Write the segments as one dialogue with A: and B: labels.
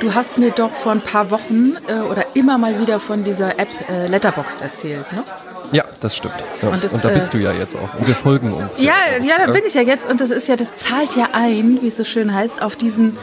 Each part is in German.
A: du hast mir doch vor ein paar Wochen äh, oder immer mal wieder von dieser App äh, Letterboxd erzählt, ne?
B: Ja, das stimmt. Ja.
A: Und das,
B: und da bist
A: äh,
B: du ja jetzt auch. Und wir folgen uns.
A: Ja, ja, da
B: ne?
A: bin ich ja jetzt und das ist ja, das zahlt ja ein, wie es so schön heißt, auf diesen,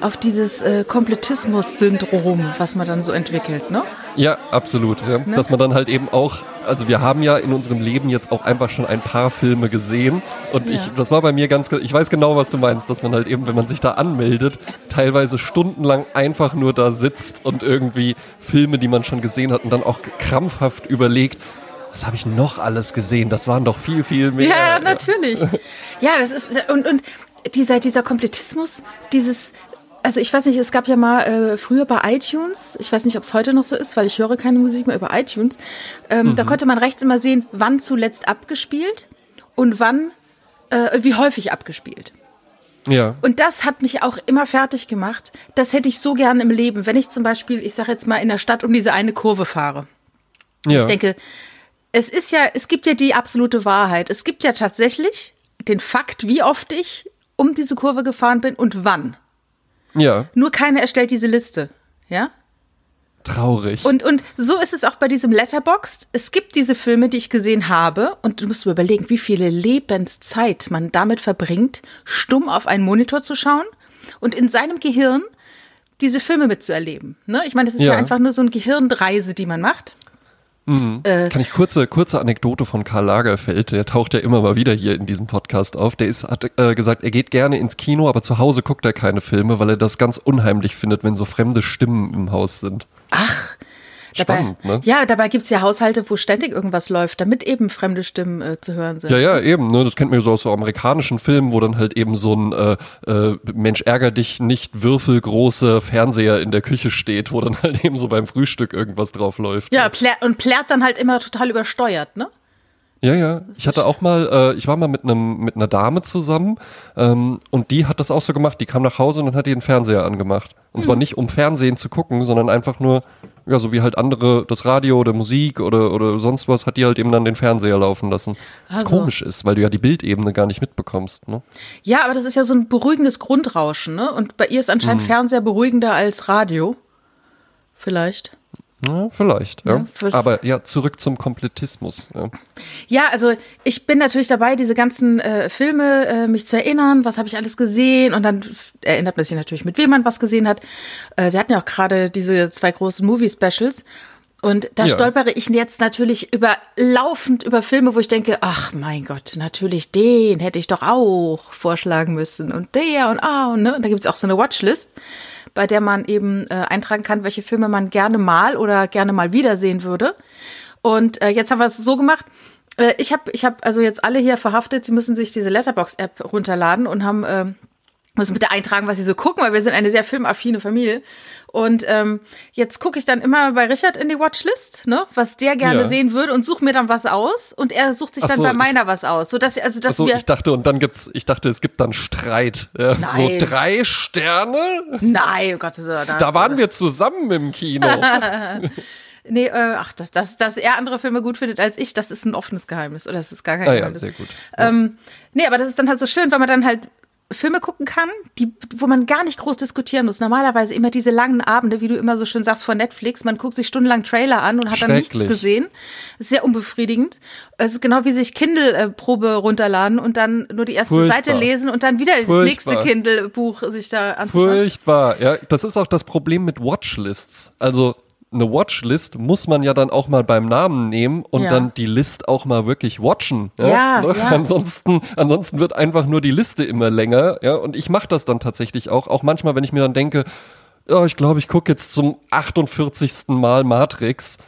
A: auf dieses äh, Komplettismus-Syndrom, was man dann so entwickelt, ne?
B: Ja, absolut. Ja. Dass man dann halt eben auch, also wir haben ja in unserem Leben jetzt auch einfach schon ein paar Filme gesehen und ich, das war bei mir ganz, ich weiß genau, was du meinst, dass man halt eben, wenn man sich da anmeldet, teilweise stundenlang einfach nur da sitzt und irgendwie Filme, die man schon gesehen hat und dann auch krampfhaft überlegt, was habe ich noch alles gesehen? Das waren doch viel, viel mehr.
A: Ja, natürlich. Ja, das ist und und dieser dieser Komplettismus, dieses also ich weiß nicht, es gab ja mal äh, früher bei iTunes, ich weiß nicht, ob es heute noch so ist, weil ich höre keine Musik mehr über iTunes. Ähm, Da konnte man rechts immer sehen, wann zuletzt abgespielt und wann, äh, wie häufig abgespielt.
B: Ja.
A: Und das hat mich auch immer fertig gemacht. Das hätte ich so gerne im Leben, wenn ich zum Beispiel, ich sage jetzt mal, in der Stadt um diese eine Kurve fahre.
B: ja.
A: Ich denke, es ist ja, es gibt ja die absolute Wahrheit. Es gibt ja tatsächlich den Fakt, wie oft ich um diese Kurve gefahren bin und wann.
B: Ja,
A: Nur keiner erstellt diese Liste. Ja?
B: traurig.
A: Und, und so ist es auch bei diesem Letterboxd. Es gibt diese Filme, die ich gesehen habe, und du musst überlegen, wie viele Lebenszeit man damit verbringt, stumm auf einen Monitor zu schauen und in seinem Gehirn diese Filme mitzuerleben. Ne? Ich meine, das ist ja.
B: Ja.
A: einfach nur so eine Gehirnreise, die man macht.
B: Kann ich kurze, kurze Anekdote von Karl Lagerfeld, der taucht ja immer mal wieder hier in diesem Podcast auf. Der ist, hat äh, gesagt, er geht gerne ins Kino, aber zu Hause guckt er keine Filme, weil er das ganz unheimlich findet, wenn so fremde Stimmen im Haus sind.
A: Ach,
B: Spannend,
A: dabei,
B: ne?
A: ja, dabei gibt's ja Haushalte, wo ständig irgendwas läuft, damit eben fremde Stimmen äh, zu hören sind.
B: Ja, ja, eben. Ne? Das kennt man ja so aus so amerikanischen Filmen, wo dann halt eben so ein äh, äh, Mensch ärger dich nicht würfelgroße Fernseher in der Küche steht, wo dann halt eben so beim Frühstück irgendwas drauf läuft.
A: Ja, plär, und plärt dann halt immer total übersteuert, ne?
B: Ja, ja. Ich hatte auch mal, äh, ich war mal mit einem mit einer Dame zusammen ähm, und die hat das auch so gemacht. Die kam nach Hause und dann hat die den Fernseher angemacht. Und
A: Hm.
B: zwar nicht um Fernsehen zu gucken, sondern einfach nur, ja, so wie halt andere das Radio oder Musik oder oder sonst was, hat die halt eben dann den Fernseher laufen lassen. Was
A: Also.
B: komisch ist, weil du ja die Bildebene gar nicht mitbekommst. Ne?
A: Ja, aber das ist ja so ein beruhigendes Grundrauschen, ne? Und bei ihr ist anscheinend Fernseher beruhigender als Radio. Vielleicht.
B: Ja, vielleicht. Ja.
A: Ja,
B: Aber ja, zurück zum Komplettismus. Ja.
A: Ja, also ich bin natürlich dabei, diese ganzen äh, Filme äh, mich zu erinnern, was habe ich alles gesehen und dann erinnert man sich natürlich, mit wem man was gesehen hat. Äh, wir hatten ja auch gerade diese zwei großen Movie-Specials und da
B: Ja.
A: stolpere ich jetzt natürlich über laufend über Filme, wo ich denke, ach mein Gott, natürlich den hätte ich doch auch vorschlagen müssen und der und ah und ne, und da gibt's auch so eine Watchlist, bei der man eben äh, eintragen kann, welche Filme man gerne mal oder gerne mal wiedersehen würde. Und äh, jetzt haben wir es so gemacht. Äh, ich habe ich hab also jetzt alle hier verhaftet, sie müssen sich diese Letterbox-App runterladen und haben ähm, müssen bitte eintragen, was sie so gucken, weil wir sind eine sehr filmaffine Familie. Und ähm, jetzt gucke ich dann immer bei Richard in die Watchlist, ne, was der gerne
B: Ja.
A: sehen würde und suche mir dann was aus und er sucht sich
B: Ach
A: dann
B: so,
A: bei
B: ich-
A: meiner was aus, so dass also dass
B: Achso,
A: wir
B: ich dachte, und dann gibt's, ich dachte, es gibt dann Streit. Ja, so drei Sterne?
A: nein, oh Gott, ist aber-
B: Da waren wir zusammen im Kino.
A: Nee, äh, ach, dass, dass, dass er andere Filme gut findet als ich, das ist ein offenes Geheimnis. Oder das ist gar kein
B: ah ja,
A: Geheimnis.
B: sehr gut.
A: Ähm, nee, aber das ist dann halt so schön, weil man dann halt Filme gucken kann, die, wo man gar nicht groß diskutieren muss. Normalerweise immer diese langen Abende, wie du immer so schön sagst, vor Netflix. Man guckt sich stundenlang Trailer an und hat dann nichts gesehen. Das ist sehr unbefriedigend. Es ist genau wie sich Kindle-Probe runterladen und dann nur die erste
B: Furchtbar.
A: Seite lesen und dann wieder das
B: Furchtbar.
A: nächste Kindle-Buch sich da anzuschauen.
B: Furchtbar. Ja, das ist auch das Problem mit Watchlists. Also eine Watchlist muss man ja dann auch mal beim Namen nehmen und
A: Ja.
B: dann die List auch mal wirklich watchen.
A: Ja,
B: Ne?
A: ja.
B: Ansonsten, ansonsten wird einfach nur die Liste immer länger. Ja, und ich mache das dann tatsächlich auch. Auch manchmal, wenn ich mir dann denke, ja, ich glaube, ich gucke jetzt zum 48. Mal Matrix.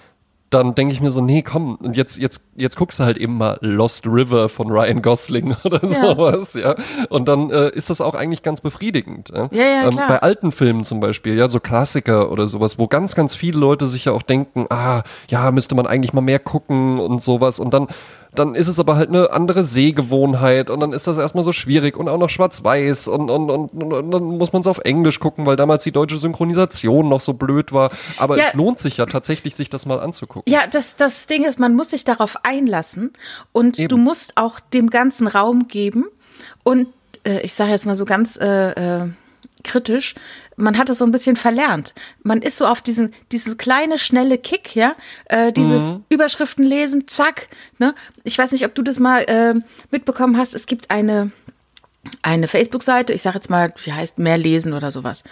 B: Dann denke ich mir so, nee, komm, und jetzt, jetzt, jetzt guckst du halt eben mal Lost River von Ryan Gosling oder
A: Ja.
B: sowas, ja. Und dann äh, ist das auch eigentlich ganz befriedigend. Ja,
A: Ja, ja,
B: ähm,
A: klar.
B: Bei alten Filmen zum Beispiel, ja, so Klassiker oder sowas, wo ganz, ganz viele Leute sich ja auch denken, ah, ja, müsste man eigentlich mal mehr gucken und sowas. Und dann, dann ist es aber halt eine andere Sehgewohnheit und dann ist das erstmal so schwierig und auch noch schwarz-weiß und, und, und, und, dann muss man es auf Englisch gucken, weil damals die deutsche Synchronisation noch so blöd war. Aber
A: Ja.
B: es lohnt sich ja tatsächlich, sich das mal anzugucken.
A: Ja, das, das Ding ist, man muss sich darauf einlassen und
B: Eben.
A: du musst auch dem ganzen Raum geben. Und äh, ich sage jetzt mal so ganz äh, äh, kritisch. Man hat es so ein bisschen verlernt. Man ist so auf diesen, dieses kleine, schnelle Kick, ja, äh, dieses mhm. Überschriften lesen, zack, ne. Ich weiß nicht, ob du das mal äh, mitbekommen hast. Es gibt eine, eine Facebook-Seite, ich sage jetzt mal, wie heißt mehr lesen oder sowas.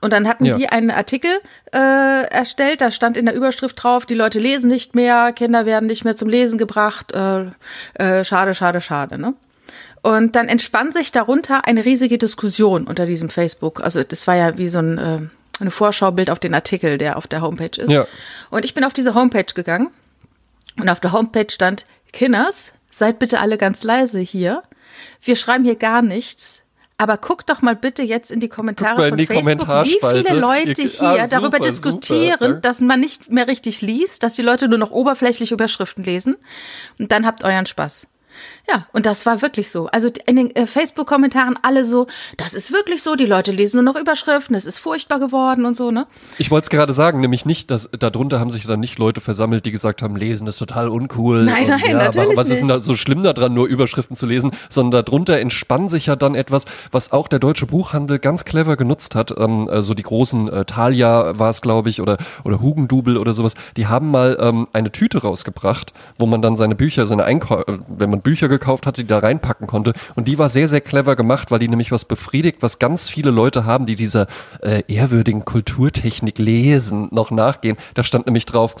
A: Und dann hatten ja. die einen Artikel äh, erstellt, da stand in der Überschrift drauf, die Leute lesen nicht mehr, Kinder werden nicht mehr zum Lesen gebracht, äh, äh, schade, schade, schade. Ne? Und dann entspann sich darunter eine riesige Diskussion unter diesem Facebook. Also das war ja wie so ein äh, eine Vorschaubild auf den Artikel, der auf der Homepage ist. Ja. Und ich bin auf diese Homepage gegangen und auf der Homepage stand, Kinders, seid bitte alle ganz leise hier wir schreiben hier gar nichts. Aber guck doch mal bitte jetzt in die Kommentare von die Facebook, wie viele Leute hier ah, darüber diskutieren, super, dass man nicht mehr richtig liest, dass die Leute nur noch oberflächlich Überschriften lesen. Und dann habt euren Spaß. Ja, und das war wirklich so. Also in den äh, Facebook-Kommentaren alle so, das ist wirklich so, die Leute lesen nur noch Überschriften, es ist furchtbar geworden und so, ne?
B: Ich wollte es gerade sagen, nämlich nicht, dass darunter haben sich dann nicht Leute versammelt, die gesagt haben, lesen ist total uncool.
A: Nein, nein, ja, natürlich
B: was ist denn da so schlimm daran, nur Überschriften zu lesen, sondern darunter entspann sich ja dann etwas, was auch der deutsche Buchhandel ganz clever genutzt hat. Ähm, so also die großen äh, Thalia war es, glaube ich, oder, oder Hugendubel oder sowas, die haben mal ähm, eine Tüte rausgebracht, wo man dann seine Bücher, seine Einkäufe, äh, wenn man Bücher gekauft hatte, die da reinpacken konnte. Und die war sehr, sehr clever gemacht, weil die nämlich was befriedigt, was ganz viele Leute haben, die dieser äh, ehrwürdigen Kulturtechnik lesen, noch nachgehen. Da stand nämlich drauf,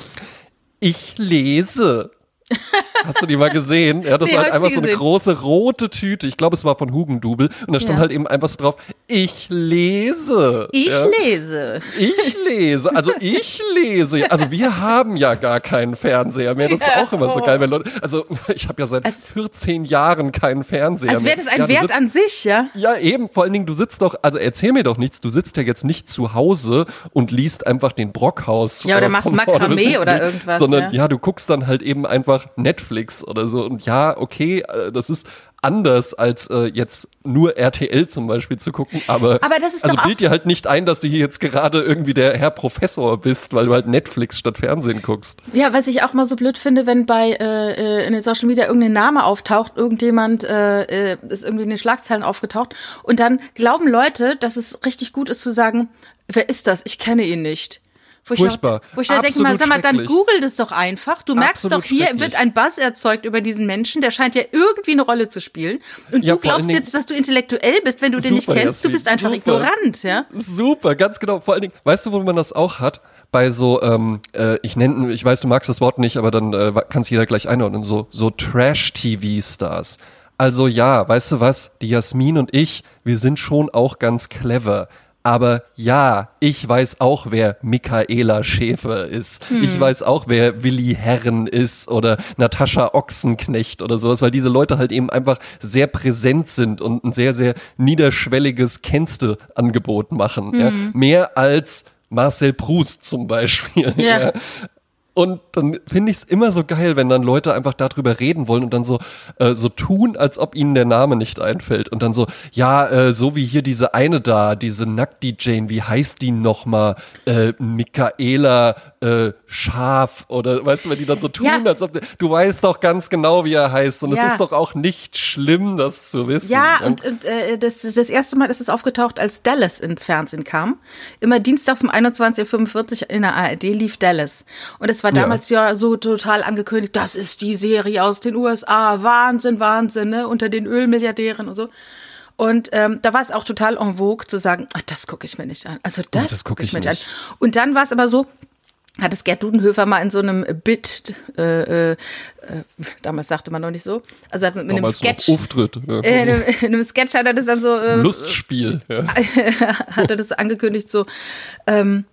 B: ich lese. Hast du die mal gesehen? Ja, das nee, war halt einfach so eine große rote Tüte. Ich glaube, es war von Hugendubel. Und da stand ja. halt eben einfach so drauf, ich lese.
A: Ich ja. lese.
B: Ich lese. Also ich lese. Also wir haben ja gar keinen Fernseher mehr. Das ist auch immer so geil, wenn Leute. Also ich habe ja seit es, 14 Jahren keinen Fernseher
A: mehr. Als wäre das ein Wert sitzt, an sich, ja?
B: Ja, eben. Vor allen Dingen, du sitzt doch, also erzähl mir doch nichts, du sitzt ja jetzt nicht zu Hause und liest einfach den Brockhaus.
A: Ja, oder machst Makramee oder irgendwas.
B: Sondern ja. ja, du guckst dann halt eben einfach Netflix oder so. Und ja, okay, äh, das ist anders als äh, jetzt nur RTL zum Beispiel zu gucken, aber,
A: aber das ist
B: also bild dir halt nicht ein, dass du hier jetzt gerade irgendwie der Herr Professor bist, weil du halt Netflix statt Fernsehen guckst.
A: Ja, was ich auch mal so blöd finde, wenn bei äh, äh in den Social Media irgendein Name auftaucht, irgendjemand äh, äh, ist irgendwie in den Schlagzeilen aufgetaucht und dann glauben Leute, dass es richtig gut ist zu sagen, wer ist das? Ich kenne ihn nicht.
B: Wo Furchtbar.
A: Ich, auch, wo ich da denke mal, sag mal, dann google das doch einfach. Du merkst Absolut doch, hier wird ein Buzz erzeugt über diesen Menschen, der scheint ja irgendwie eine Rolle zu spielen. Und ja, du glaubst jetzt, dass du intellektuell bist, wenn du den nicht kennst. Jasmin, du bist einfach super. ignorant, ja?
B: Super, ganz genau. Vor allen Dingen, weißt du, wo man das auch hat? Bei so, ähm, äh, ich nenne, ich weiß, du magst das Wort nicht, aber dann äh, kann es jeder gleich einordnen, so, so Trash-TV-Stars. Also ja, weißt du was, die Jasmin und ich, wir sind schon auch ganz clever. Aber ja, ich weiß auch, wer Michaela Schäfer ist. Hm. Ich weiß auch, wer Willi Herren ist oder Natascha Ochsenknecht oder sowas, weil diese Leute halt eben einfach sehr präsent sind und ein sehr, sehr niederschwelliges Kennste-Angebot machen. Hm. Ja. Mehr als Marcel Proust zum Beispiel. Ja. ja. Und dann finde ich es immer so geil, wenn dann Leute einfach darüber reden wollen und dann so, äh, so tun, als ob ihnen der Name nicht einfällt. Und dann so, ja, äh, so wie hier diese eine da, diese Nackt-DJ, wie heißt die nochmal? Äh, Michaela äh, Schaf oder weißt du, wenn die dann so tun, ja. als ob du weißt doch ganz genau, wie er heißt. Und ja. es ist doch auch nicht schlimm, das zu wissen.
A: Ja, und, und äh, das, das erste Mal ist es aufgetaucht, als Dallas ins Fernsehen kam. Immer dienstags um 21.45 Uhr in der ARD lief Dallas. Und es war damals ja. ja. so total angekündigt, das ist die Serie aus den USA, Wahnsinn, Wahnsinn, ne? unter den Ölmilliardären und so. Und ähm, da war es auch total en vogue zu sagen, ach, das gucke ich mir nicht an. Also das, oh, das gucke guck ich, mir nicht an. Und dann war es aber so, hat es Gerd Dudenhöfer mal in so einem Bit, äh, äh, damals sagte man noch nicht so, also, also mit einem Sketch.
B: Auftritt. Ja.
A: Äh, in, einem, in einem Sketch hat er das dann so. Äh,
B: Lustspiel. Ja.
A: hat er das angekündigt so. Ähm,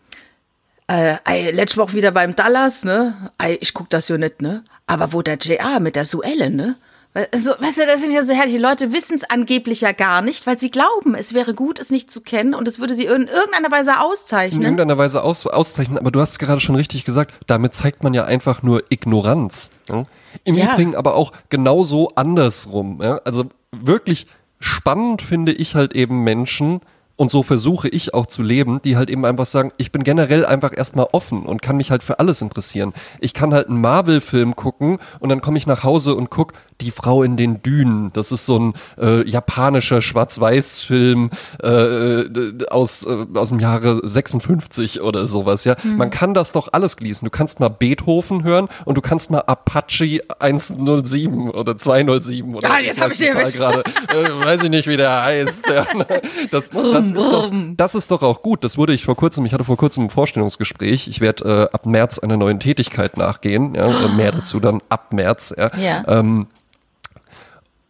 A: äh, letzte Woche wieder beim Dallas, ne? Ich guck das ja nicht, ne? Aber wo der JA mit der Suelle, ne? Also, weißt du, das finde ich ja so herrlich. Die Leute wissen es angeblich ja gar nicht, weil sie glauben, es wäre gut, es nicht zu kennen und es würde sie in irgendeiner Weise auszeichnen.
B: In irgendeiner Weise aus, auszeichnen, aber du hast gerade schon richtig gesagt, damit zeigt man ja einfach nur Ignoranz. Ja? Im ja. Übrigen aber auch genauso andersrum. Ja? Also wirklich spannend finde ich halt eben Menschen, und so versuche ich auch zu leben, die halt eben einfach sagen, ich bin generell einfach erstmal offen und kann mich halt für alles interessieren. Ich kann halt einen Marvel-Film gucken und dann komme ich nach Hause und guck Die Frau in den Dünen. Das ist so ein äh, japanischer Schwarz-Weiß-Film äh, äh aus, äh, aus dem Jahre 56 oder sowas. Ja, mhm. man kann das doch alles genießen. Du kannst mal Beethoven hören und du kannst mal Apache 107 oder 207 oder
A: ja, jetzt habe ich dir
B: gerade. Äh, weiß ich nicht, wie der heißt. Ja, das, das, ist doch, das ist doch auch gut. Das wurde ich vor kurzem. Ich hatte vor kurzem ein Vorstellungsgespräch. Ich werde äh, ab März einer neuen Tätigkeit nachgehen. Ja, mehr dazu dann ab März. Ja. ja. Ähm,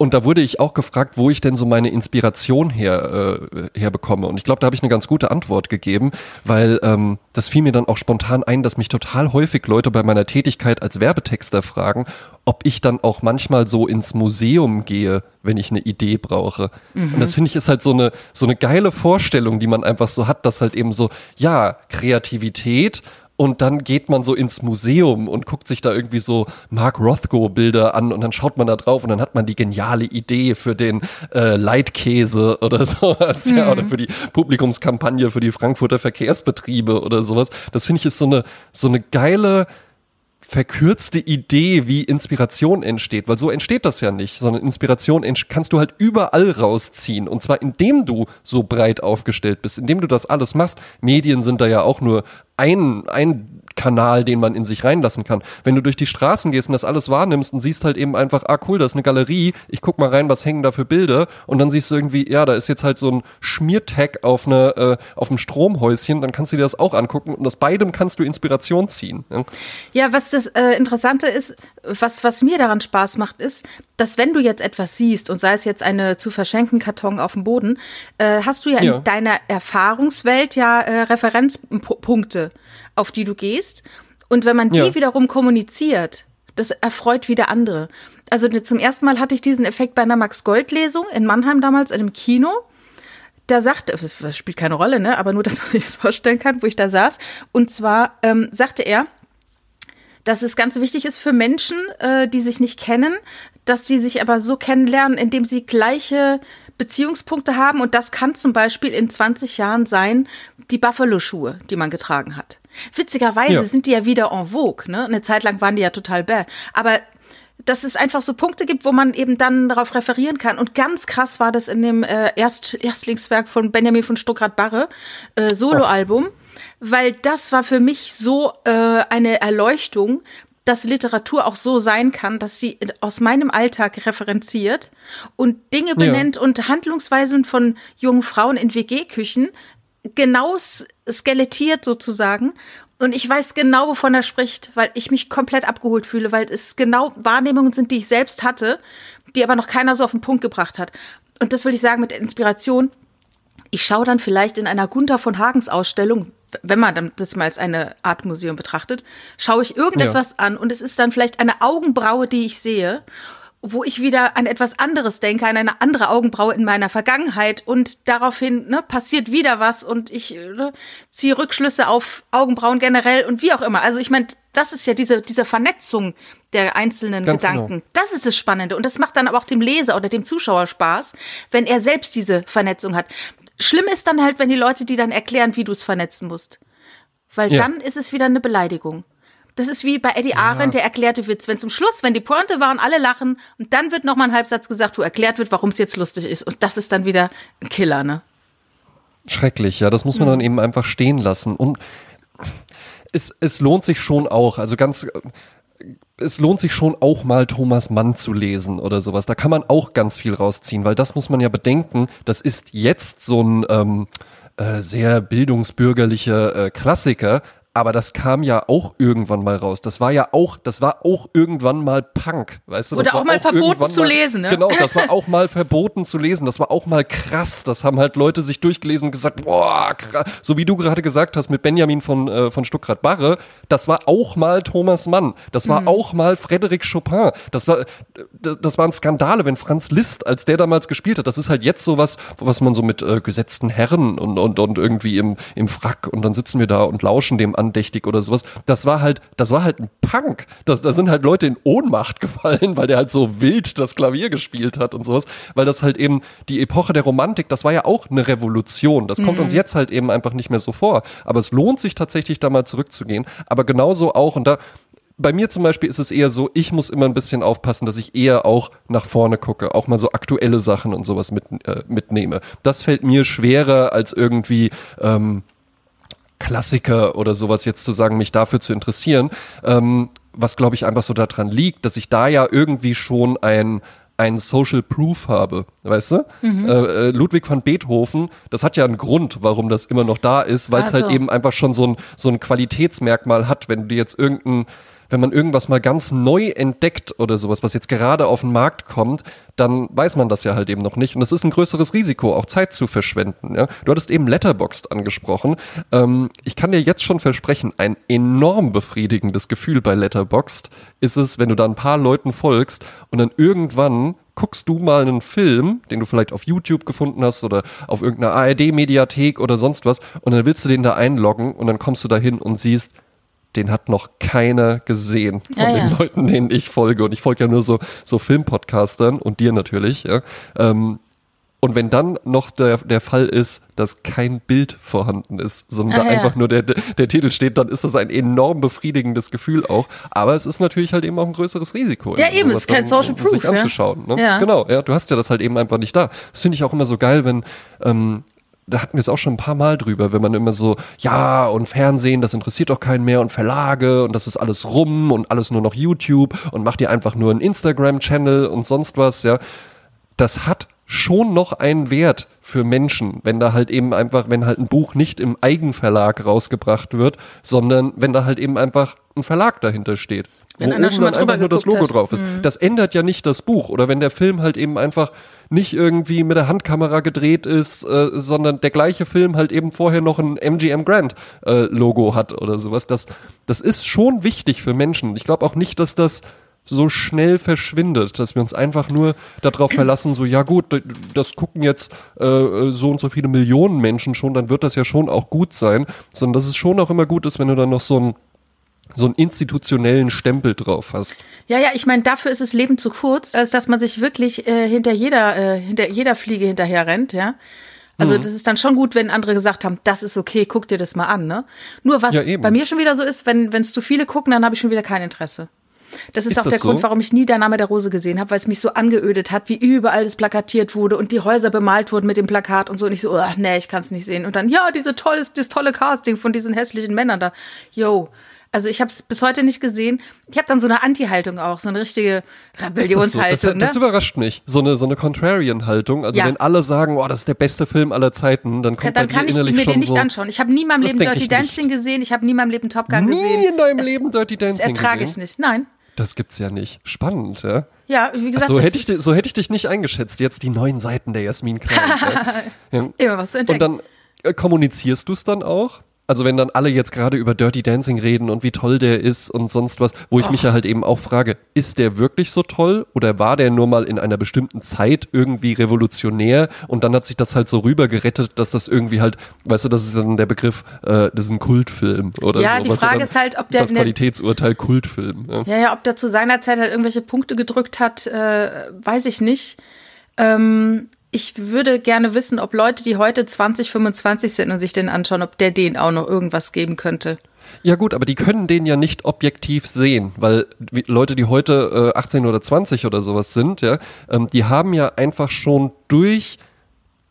B: und da wurde ich auch gefragt, wo ich denn so meine Inspiration her, äh, herbekomme. Und ich glaube, da habe ich eine ganz gute Antwort gegeben, weil ähm, das fiel mir dann auch spontan ein, dass mich total häufig Leute bei meiner Tätigkeit als Werbetexter fragen, ob ich dann auch manchmal so ins Museum gehe, wenn ich eine Idee brauche. Mhm. Und das finde ich ist halt so eine, so eine geile Vorstellung, die man einfach so hat, dass halt eben so, ja, Kreativität und dann geht man so ins Museum und guckt sich da irgendwie so Mark Rothko-Bilder an und dann schaut man da drauf und dann hat man die geniale Idee für den äh, Leitkäse oder sowas, mhm. ja, oder für die Publikumskampagne für die Frankfurter Verkehrsbetriebe oder sowas. Das finde ich ist so eine, so eine geile, verkürzte Idee, wie Inspiration entsteht, weil so entsteht das ja nicht, sondern Inspiration kannst du halt überall rausziehen und zwar indem du so breit aufgestellt bist, indem du das alles machst. Medien sind da ja auch nur ein, ein Kanal, den man in sich reinlassen kann. Wenn du durch die Straßen gehst und das alles wahrnimmst und siehst halt eben einfach, ah cool, da ist eine Galerie, ich guck mal rein, was hängen da für Bilder und dann siehst du irgendwie, ja, da ist jetzt halt so ein Schmiertag auf eine äh, auf einem Stromhäuschen, dann kannst du dir das auch angucken und aus beidem kannst du Inspiration ziehen.
A: Ja, ja was das äh, Interessante ist, was was mir daran Spaß macht, ist, dass wenn du jetzt etwas siehst und sei es jetzt eine zu verschenken Karton auf dem Boden, äh, hast du ja, ja, in deiner Erfahrungswelt ja äh, Referenzpunkte auf die du gehst. Und wenn man die ja. wiederum kommuniziert, das erfreut wieder andere. Also zum ersten Mal hatte ich diesen Effekt bei einer Max-Gold-Lesung in Mannheim damals in einem Kino. Da sagte, das spielt keine Rolle, ne? aber nur, dass man sich das vorstellen kann, wo ich da saß. Und zwar ähm, sagte er, dass es ganz wichtig ist für Menschen, äh, die sich nicht kennen, dass sie sich aber so kennenlernen, indem sie gleiche Beziehungspunkte haben. Und das kann zum Beispiel in 20 Jahren sein, die Buffalo-Schuhe, die man getragen hat. Witzigerweise ja. sind die ja wieder en vogue. Ne? Eine Zeit lang waren die ja total bäh. Aber dass es einfach so Punkte gibt, wo man eben dann darauf referieren kann. Und ganz krass war das in dem äh, Erst Erstlingswerk von Benjamin von Stuckrad-Barre, äh, Soloalbum, weil das war für mich so äh, eine Erleuchtung, dass Literatur auch so sein kann, dass sie aus meinem Alltag referenziert und Dinge benennt ja. und Handlungsweisen von jungen Frauen in WG-Küchen genau skelettiert sozusagen. Und ich weiß genau, wovon er spricht, weil ich mich komplett abgeholt fühle, weil es genau Wahrnehmungen sind, die ich selbst hatte, die aber noch keiner so auf den Punkt gebracht hat. Und das will ich sagen mit der Inspiration. Ich schaue dann vielleicht in einer Gunther von Hagens Ausstellung, wenn man das mal als eine Art Museum betrachtet, schaue ich irgendetwas ja. an und es ist dann vielleicht eine Augenbraue, die ich sehe wo ich wieder an etwas anderes denke, an eine andere Augenbraue in meiner Vergangenheit und daraufhin ne, passiert wieder was und ich ne, ziehe Rückschlüsse auf Augenbrauen generell und wie auch immer. Also ich meine, das ist ja diese, diese Vernetzung der einzelnen Ganz Gedanken. Genau. Das ist das Spannende und das macht dann aber auch dem Leser oder dem Zuschauer Spaß, wenn er selbst diese Vernetzung hat. Schlimm ist dann halt, wenn die Leute die dann erklären, wie du es vernetzen musst. Weil ja. dann ist es wieder eine Beleidigung. Das ist wie bei Eddie Arendt, der erklärte Witz. Wenn zum Schluss, wenn die Pointe war und alle lachen und dann wird nochmal ein Halbsatz gesagt, wo erklärt wird, warum es jetzt lustig ist. Und das ist dann wieder ein Killer, ne?
B: Schrecklich, ja. Das muss man mhm. dann eben einfach stehen lassen. Und es, es lohnt sich schon auch, also ganz, es lohnt sich schon auch mal Thomas Mann zu lesen oder sowas. Da kann man auch ganz viel rausziehen, weil das muss man ja bedenken. Das ist jetzt so ein ähm, äh, sehr bildungsbürgerlicher äh, Klassiker, aber das kam ja auch irgendwann mal raus. Das war ja auch, das war auch irgendwann mal Punk, weißt du?
A: Wurde auch mal auch verboten zu
B: mal,
A: lesen, ne?
B: Genau, das war auch mal verboten zu lesen. Das war auch mal krass. Das haben halt Leute sich durchgelesen und gesagt, boah, krass. So wie du gerade gesagt hast mit Benjamin von, äh, von Stuckrad-Barre, das war auch mal Thomas Mann. Das war mhm. auch mal Frédéric Chopin. Das war, das, das waren Skandale, wenn Franz Liszt, als der damals gespielt hat, das ist halt jetzt sowas, was man so mit äh, gesetzten Herren und, und, und irgendwie im, im Frack und dann sitzen wir da und lauschen dem andächtig oder sowas. Das war halt, das war halt ein Punk. Das, da sind halt Leute in Ohnmacht gefallen, weil der halt so wild das Klavier gespielt hat und sowas. Weil das halt eben die Epoche der Romantik, das war ja auch eine Revolution. Das kommt mhm. uns jetzt halt eben einfach nicht mehr so vor. Aber es lohnt sich tatsächlich da mal zurückzugehen. Aber genauso auch, und da bei mir zum Beispiel ist es eher so, ich muss immer ein bisschen aufpassen, dass ich eher auch nach vorne gucke, auch mal so aktuelle Sachen und sowas mit, äh, mitnehme. Das fällt mir schwerer als irgendwie ähm, Klassiker oder sowas jetzt zu sagen, mich dafür zu interessieren. Ähm, was glaube ich einfach so daran liegt, dass ich da ja irgendwie schon ein ein Social Proof habe, weißt du? Mhm. Äh, äh, Ludwig van Beethoven, das hat ja einen Grund, warum das immer noch da ist, weil es halt so. halt eben einfach schon so ein, so ein Qualitätsmerkmal hat, wenn du jetzt irgendein wenn man irgendwas mal ganz neu entdeckt oder sowas, was jetzt gerade auf den Markt kommt, dann weiß man das ja halt eben noch nicht. Und es ist ein größeres Risiko, auch Zeit zu verschwenden. Ja? Du hattest eben Letterboxd angesprochen. Ähm, ich kann dir jetzt schon versprechen, ein enorm befriedigendes Gefühl bei Letterboxd ist es, wenn du da ein paar Leuten folgst und dann irgendwann guckst du mal einen Film, den du vielleicht auf YouTube gefunden hast oder auf irgendeiner ARD-Mediathek oder sonst was, und dann willst du den da einloggen und dann kommst du da hin und siehst, den hat noch keiner gesehen von ja, den ja. Leuten, denen ich folge. Und ich folge ja nur so, so Filmpodcastern und dir natürlich. Ja. Ähm, und wenn dann noch der, der Fall ist, dass kein Bild vorhanden ist, sondern ah, ja. einfach nur der, der Titel steht, dann ist das ein enorm befriedigendes Gefühl auch. Aber es ist natürlich halt eben auch ein größeres Risiko.
A: Ja, eben, es ist kein Social Proof.
B: Sich anzuschauen. Ne? Ja. Genau, ja, du hast ja das halt eben einfach nicht da. Das finde ich auch immer so geil, wenn ähm, da hatten wir es auch schon ein paar Mal drüber, wenn man immer so, ja, und Fernsehen, das interessiert doch keinen mehr und Verlage und das ist alles rum und alles nur noch YouTube und macht ihr einfach nur einen Instagram-Channel und sonst was, ja. Das hat schon noch einen Wert für Menschen, wenn da halt eben einfach, wenn halt ein Buch nicht im Eigenverlag rausgebracht wird, sondern wenn da halt eben einfach ein Verlag dahinter steht. Wenn wo oben dann einfach nur das Logo hat. drauf ist. Mhm. Das ändert ja nicht das Buch. Oder wenn der Film halt eben einfach nicht irgendwie mit der Handkamera gedreht ist, äh, sondern der gleiche Film halt eben vorher noch ein MGM Grand äh, Logo hat oder sowas. Das, das ist schon wichtig für Menschen. Ich glaube auch nicht, dass das so schnell verschwindet, dass wir uns einfach nur darauf verlassen, so ja gut, das gucken jetzt äh, so und so viele Millionen Menschen schon, dann wird das ja schon auch gut sein, sondern dass es schon auch immer gut ist, wenn du dann noch so ein so einen institutionellen Stempel drauf hast.
A: Ja, ja, ich meine, dafür ist das Leben zu kurz, als dass man sich wirklich äh, hinter jeder äh, hinter jeder Fliege hinterher rennt, ja. Also mhm. das ist dann schon gut, wenn andere gesagt haben, das ist okay, guck dir das mal an, ne? Nur was ja, bei mir schon wieder so ist, wenn es zu viele gucken, dann habe ich schon wieder kein Interesse. Das ist, ist auch das der so? Grund, warum ich nie der Name der Rose gesehen habe, weil es mich so angeödet hat, wie überall das plakatiert wurde und die Häuser bemalt wurden mit dem Plakat und so. Und ich so, oh, nee, ich kann es nicht sehen. Und dann, ja, diese tolles, das tolle Casting von diesen hässlichen Männern da. Yo, also ich habe es bis heute nicht gesehen. Ich habe dann so eine Anti-Haltung auch, so eine richtige Rebellionshaltung.
B: Das, so? das, das,
A: ne?
B: überrascht mich. So eine, so eine Contrarian-Haltung. Also ja. wenn alle sagen, oh, das ist der beste Film aller Zeiten, dann kommt
A: Dann kann ich mir den nicht so, anschauen. Ich habe nie in meinem Leben Dirty Dancing nicht. gesehen. Ich habe nie in meinem Leben Top Gun
B: nie
A: gesehen.
B: Nie in deinem das, Leben Dirty Dancing
A: Das ertrage ich nicht. Nein.
B: Das gibt's ja nicht. Spannend, ja?
A: Ja, wie gesagt.
B: Ach, so, hätte ich, so hätte ich dich nicht eingeschätzt. Jetzt die neuen Seiten der Jasmin Kran.
A: ja. Immer was zu entdecken.
B: Und dann äh, kommunizierst du es dann auch? Also wenn dann alle jetzt gerade über Dirty Dancing reden und wie toll der ist und sonst was, wo ich Och. mich ja halt eben auch frage, ist der wirklich so toll oder war der nur mal in einer bestimmten Zeit irgendwie revolutionär und dann hat sich das halt so rüber gerettet, dass das irgendwie halt, weißt du, das ist dann der Begriff, äh, das ist ein Kultfilm oder
A: ja,
B: so.
A: Ja, die Frage ist halt, ob der
B: das Qualitätsurteil Kultfilm.
A: Ja. ja, ja, ob der zu seiner Zeit halt irgendwelche Punkte gedrückt hat, äh, weiß ich nicht. Ähm, ich würde gerne wissen, ob Leute, die heute 20, 25 sind und sich den anschauen, ob der denen auch noch irgendwas geben könnte.
B: Ja gut, aber die können den ja nicht objektiv sehen, weil Leute, die heute äh, 18 oder 20 oder sowas sind, ja, ähm, die haben ja einfach schon durch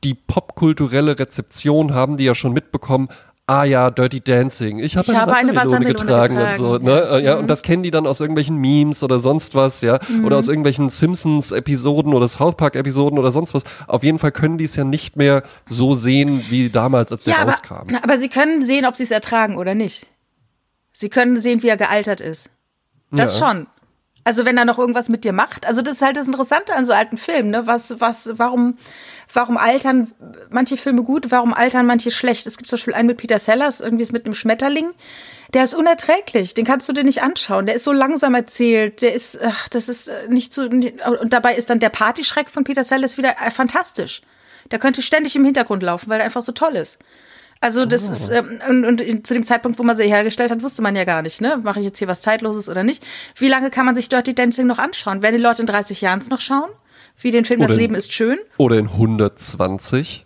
B: die popkulturelle Rezeption haben die ja schon mitbekommen, ah ja, Dirty Dancing. Ich, hab
A: ich habe eine Wassermelone getragen,
B: getragen, und so. Ne? Ja, mhm. und das kennen die dann aus irgendwelchen Memes oder sonst was, ja, mhm. oder aus irgendwelchen Simpsons-Episoden oder South Park-Episoden oder sonst was. Auf jeden Fall können die es ja nicht mehr so sehen wie damals, als der ja, rauskam.
A: Aber, aber sie können sehen, ob sie es ertragen oder nicht. Sie können sehen, wie er gealtert ist. Das ja. schon. Also wenn er noch irgendwas mit dir macht. Also das ist halt das Interessante an so alten Filmen, ne? Was, was, warum, warum altern manche Filme gut, warum altern manche schlecht? Es gibt zum Beispiel einen mit Peter Sellers, irgendwie ist mit einem Schmetterling. Der ist unerträglich, den kannst du dir nicht anschauen. Der ist so langsam erzählt, der ist, ach, das ist äh, nicht so, und dabei ist dann der Partyschreck von Peter Sellers wieder äh, fantastisch. Der könnte ständig im Hintergrund laufen, weil er einfach so toll ist. Also das oh. ist, ähm, und, und zu dem Zeitpunkt, wo man sie hergestellt hat, wusste man ja gar nicht, ne? Mache ich jetzt hier was Zeitloses oder nicht? Wie lange kann man sich Dirty Dancing noch anschauen? Werden die Leute in 30 Jahren es noch schauen? Wie den Film oder Das Leben ist schön?
B: Oder in 120?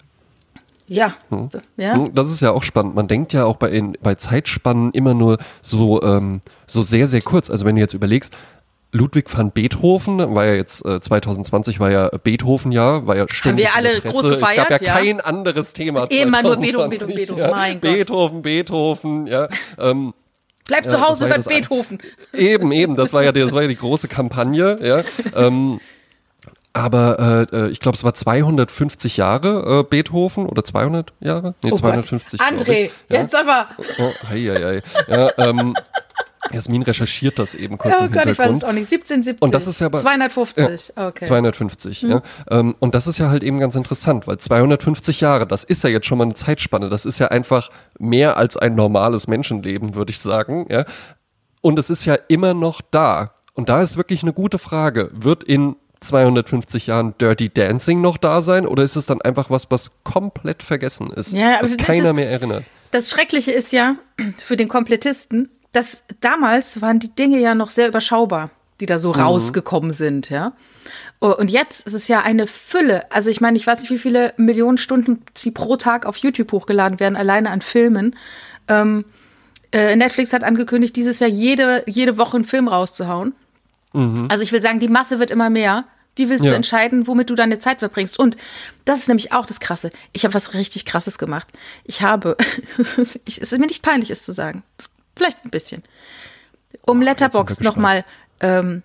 A: Ja.
B: Hm. ja. Das ist ja auch spannend. Man denkt ja auch bei, in, bei Zeitspannen immer nur so, ähm, so sehr, sehr kurz. Also wenn du jetzt überlegst, Ludwig van Beethoven, war ja jetzt äh, 2020 war ja Beethoven-Jahr, war ja ständig
A: Haben wir alle groß gefeiert,
B: Es gab ja, ja. kein anderes Thema.
A: Immer nur Beethoven, Beethoven, Beethoven,
B: ja.
A: mein
B: Gott. Beethoven, Beethoven, ja. Ähm,
A: Bleib zu Hause, hört Beethoven.
B: Eben, eben, das war ja die, das war ja die große Kampagne, ja. ähm, aber äh, äh ich glaube, es war 250 Jahre äh, Beethoven oder 200 Jahre?
A: Nee, oh 250. Gott. André, ja? jetzt aber.
B: Oh, hei, hei, hei. Ja, ähm, Jasmin recherchiert das eben kurz oh im Gott, Hintergrund. ich weiß es
A: auch nicht. 1770.
B: Und das ist ja aber,
A: 250. Ja, okay.
B: 250, hm. ja. Ähm, und das ist ja halt eben ganz interessant, weil 250 Jahre, das ist ja jetzt schon mal eine Zeitspanne. Das ist ja einfach mehr als ein normales Menschenleben, würde ich sagen, ja. Und es ist ja immer noch da. Und da ist wirklich eine gute Frage. Wird in 250 Jahren Dirty Dancing noch da sein oder ist es dann einfach was, was komplett vergessen ist,
A: ja,
B: was keiner ist, mehr erinnert?
A: Das Schreckliche ist ja für den Komplettisten, dass damals waren die Dinge ja noch sehr überschaubar, die da so mhm. rausgekommen sind, ja. Und jetzt ist es ja eine Fülle. Also ich meine, ich weiß nicht, wie viele Millionen Stunden sie pro Tag auf YouTube hochgeladen werden, alleine an Filmen. Ähm, äh, Netflix hat angekündigt, dieses Jahr jede, jede Woche einen Film rauszuhauen. Mhm. Also ich will sagen, die Masse wird immer mehr. Wie willst ja. du entscheiden, womit du deine Zeit verbringst? Und das ist nämlich auch das Krasse. Ich habe was richtig Krasses gemacht. Ich habe, es ist mir nicht peinlich, es zu sagen. Vielleicht ein bisschen. Um oh, Letterbox nochmal ähm,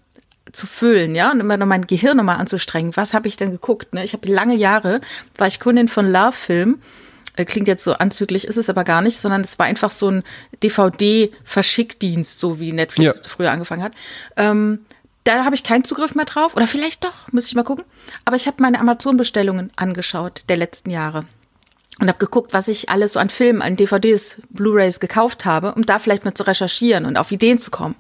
A: zu füllen, ja, und immer noch mein Gehirn nochmal anzustrengen. Was habe ich denn geguckt? Ne? Ich habe lange Jahre, war ich Kundin von Love Film. Äh, klingt jetzt so anzüglich, ist es aber gar nicht, sondern es war einfach so ein DVD-Verschickdienst, so wie Netflix ja. früher angefangen hat. Ähm, da habe ich keinen Zugriff mehr drauf. Oder vielleicht doch, muss ich mal gucken. Aber ich habe meine Amazon-Bestellungen angeschaut der letzten Jahre. Und habe geguckt, was ich alles so an Filmen, an DVDs, Blu-rays gekauft habe, um da vielleicht mal zu recherchieren und auf Ideen zu kommen.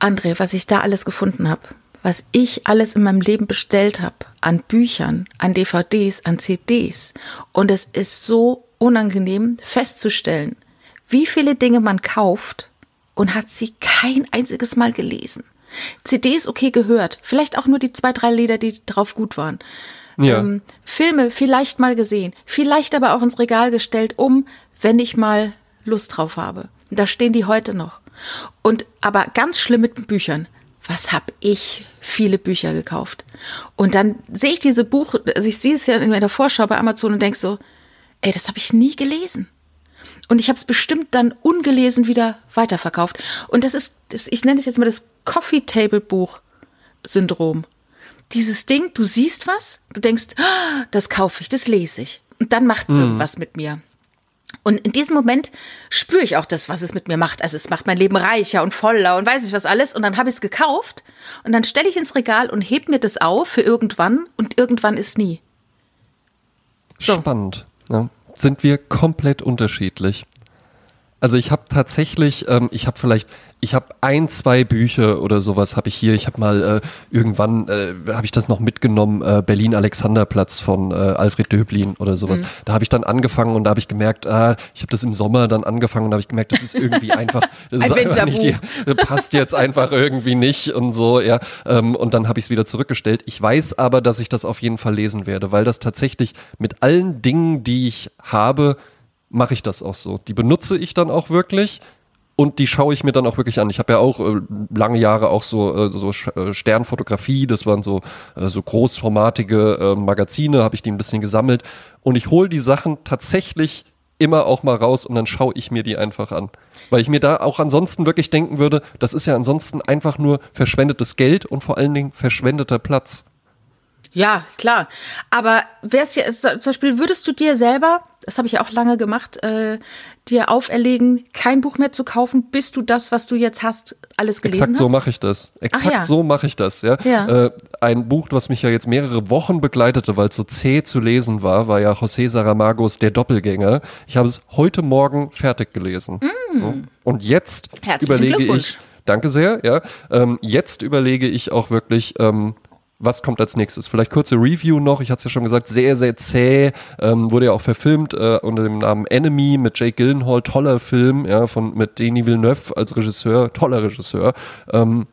A: André, was ich da alles gefunden habe, was ich alles in meinem Leben bestellt habe, an Büchern, an DVDs, an CDs. Und es ist so unangenehm festzustellen, wie viele Dinge man kauft und hat sie kein einziges Mal gelesen. CDs okay gehört, vielleicht auch nur die zwei, drei Lieder, die drauf gut waren. Ja. Ähm, Filme vielleicht mal gesehen, vielleicht aber auch ins Regal gestellt, um, wenn ich mal Lust drauf habe. Da stehen die heute noch. Und aber ganz schlimm mit Büchern. Was hab ich viele Bücher gekauft? Und dann sehe ich diese Buch, also ich sehe es ja in der Vorschau bei Amazon und denke so, ey, das habe ich nie gelesen. Und ich habe es bestimmt dann ungelesen wieder weiterverkauft. Und das ist, das, ich nenne es jetzt mal das Coffee Table Buch Syndrom. Dieses Ding, du siehst was, du denkst, oh, das kaufe ich, das lese ich. Und dann macht es mhm. irgendwas mit mir. Und in diesem Moment spüre ich auch das, was es mit mir macht. Also es macht mein Leben reicher und voller und weiß ich was alles. Und dann habe ich es gekauft und dann stelle ich ins Regal und heb mir das auf für irgendwann und irgendwann ist nie.
B: So. Spannend. Ja. Sind wir komplett unterschiedlich. Also ich habe tatsächlich, ähm, ich habe vielleicht ich habe ein, zwei Bücher oder sowas habe ich hier. Ich habe mal äh, irgendwann äh, habe ich das noch mitgenommen, äh, Berlin Alexanderplatz von äh, Alfred Döblin oder sowas. Mhm. Da habe ich dann angefangen und da habe ich gemerkt, ah, ich habe das im Sommer dann angefangen und da habe ich gemerkt, das ist irgendwie einfach, das
A: ein
B: ist einfach nicht, die, passt jetzt einfach irgendwie nicht und so, ja. Ähm, und dann habe ich es wieder zurückgestellt. Ich weiß aber, dass ich das auf jeden Fall lesen werde, weil das tatsächlich mit allen Dingen, die ich habe, mache ich das auch so. Die benutze ich dann auch wirklich und die schaue ich mir dann auch wirklich an. Ich habe ja auch äh, lange Jahre auch so, äh, so äh, Sternfotografie, das waren so, äh, so großformatige äh, Magazine, habe ich die ein bisschen gesammelt. Und ich hole die Sachen tatsächlich immer auch mal raus und dann schaue ich mir die einfach an. Weil ich mir da auch ansonsten wirklich denken würde, das ist ja ansonsten einfach nur verschwendetes Geld und vor allen Dingen verschwendeter Platz.
A: Ja, klar. Aber wär's ja, zum Beispiel, würdest du dir selber, das habe ich ja auch lange gemacht, äh, dir auferlegen, kein Buch mehr zu kaufen, bis du das, was du jetzt hast, alles gelesen
B: Exakt
A: hast?
B: so mache ich das. Exakt ja. so mache ich das, ja. ja. Äh, ein Buch, was mich ja jetzt mehrere Wochen begleitete, weil es so zäh zu lesen war, war ja José Saramagos Der Doppelgänger. Ich habe es heute Morgen fertig gelesen. Mm. Und jetzt
A: Herzlichen
B: überlege ich, danke sehr, ja, ähm, jetzt überlege ich auch wirklich, ähm, was kommt als nächstes? Vielleicht kurze Review noch. Ich hatte es ja schon gesagt, sehr, sehr zäh. Ähm, wurde ja auch verfilmt äh, unter dem Namen Enemy mit Jake Gyllenhaal. Toller Film, ja, von, mit Denis Villeneuve als Regisseur. Toller Regisseur. Ähm,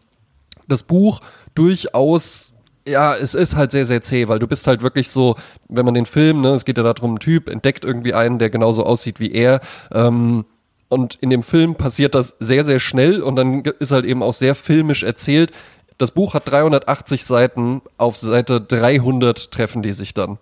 B: das Buch durchaus ja, es ist halt sehr, sehr zäh, weil du bist halt wirklich so, wenn man den Film, ne, es geht ja darum, ein Typ entdeckt irgendwie einen, der genauso aussieht wie er. Ähm, und in dem Film passiert das sehr, sehr schnell und dann ist halt eben auch sehr filmisch erzählt. Das Buch hat 380 Seiten, auf Seite 300 treffen die sich dann.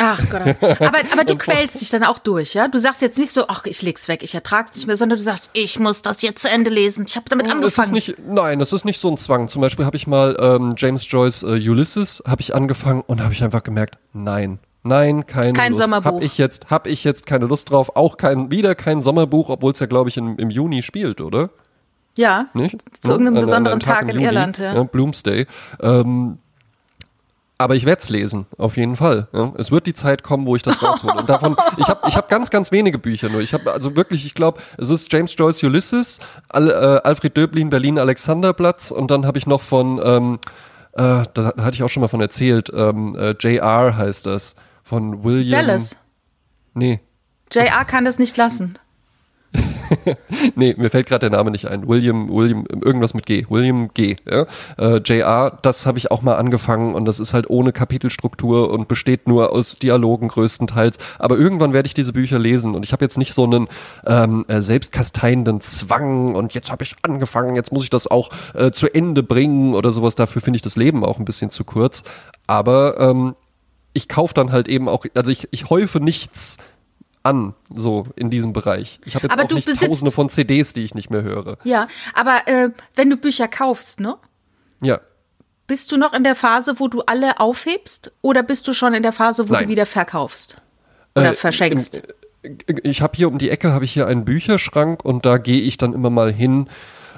A: Ach Gott. Aber, aber du quälst dich dann auch durch, ja? Du sagst jetzt nicht so, ach, ich leg's weg, ich ertrag's nicht mehr, sondern du sagst, ich muss das jetzt zu Ende lesen. Ich habe damit angefangen.
B: Ist nicht, nein, das ist nicht so ein Zwang. Zum Beispiel habe ich mal ähm, James Joyce äh, Ulysses habe ich angefangen und habe ich einfach gemerkt, nein, Nein, keine
A: kein
B: Lust.
A: Sommerbuch.
B: Hab ich jetzt, hab ich jetzt keine Lust drauf. Auch kein, wieder kein Sommerbuch, obwohl es ja, glaube ich, im, im Juni spielt, oder?
A: Ja.
B: Nicht?
A: Zu irgendeinem
B: An- an
A: besonderen Tag,
B: im
A: in
B: Juni,
A: Irland, ja.
B: Bloomsday. Ähm, aber ich werde es lesen, auf jeden Fall. Ja. Es wird die Zeit kommen, wo ich das raushole. Und davon, ich habe ich hab ganz, ganz wenige Bücher nur. Ich habe also wirklich, ich glaube, es ist James Joyce Ulysses, Al, äh, Alfred Döblin, Berlin Alexanderplatz und dann habe ich noch von, ähm, äh, da hatte ich auch schon mal von erzählt, ähm, äh, JR heißt das, von William.
A: Dallas.
B: Nee,
A: JR kann es nicht lassen.
B: nee, mir fällt gerade der Name nicht ein. William, William, irgendwas mit G. William G. Ja? Äh, JR, das habe ich auch mal angefangen und das ist halt ohne Kapitelstruktur und besteht nur aus Dialogen größtenteils. Aber irgendwann werde ich diese Bücher lesen und ich habe jetzt nicht so einen ähm, äh, selbstkasteienden Zwang und jetzt habe ich angefangen, jetzt muss ich das auch äh, zu Ende bringen oder sowas. Dafür finde ich das Leben auch ein bisschen zu kurz. Aber ähm, ich kaufe dann halt eben auch, also ich, ich häufe nichts an, so in diesem Bereich. Ich habe jetzt
A: Aber
B: auch
A: du
B: nicht
A: besitzt-
B: tausende von CDs, die ich nicht mehr höre.
A: Ja, aber äh, wenn du Bücher kaufst, ne?
B: Ja.
A: Bist du noch in der Phase, wo du alle aufhebst? Oder bist du schon in der Phase, wo
B: Nein.
A: du wieder verkaufst? Oder
B: Äh,
A: verschenkst?
B: im- Ich habe hier um die Ecke habe ich hier einen Bücherschrank und da gehe ich dann immer mal hin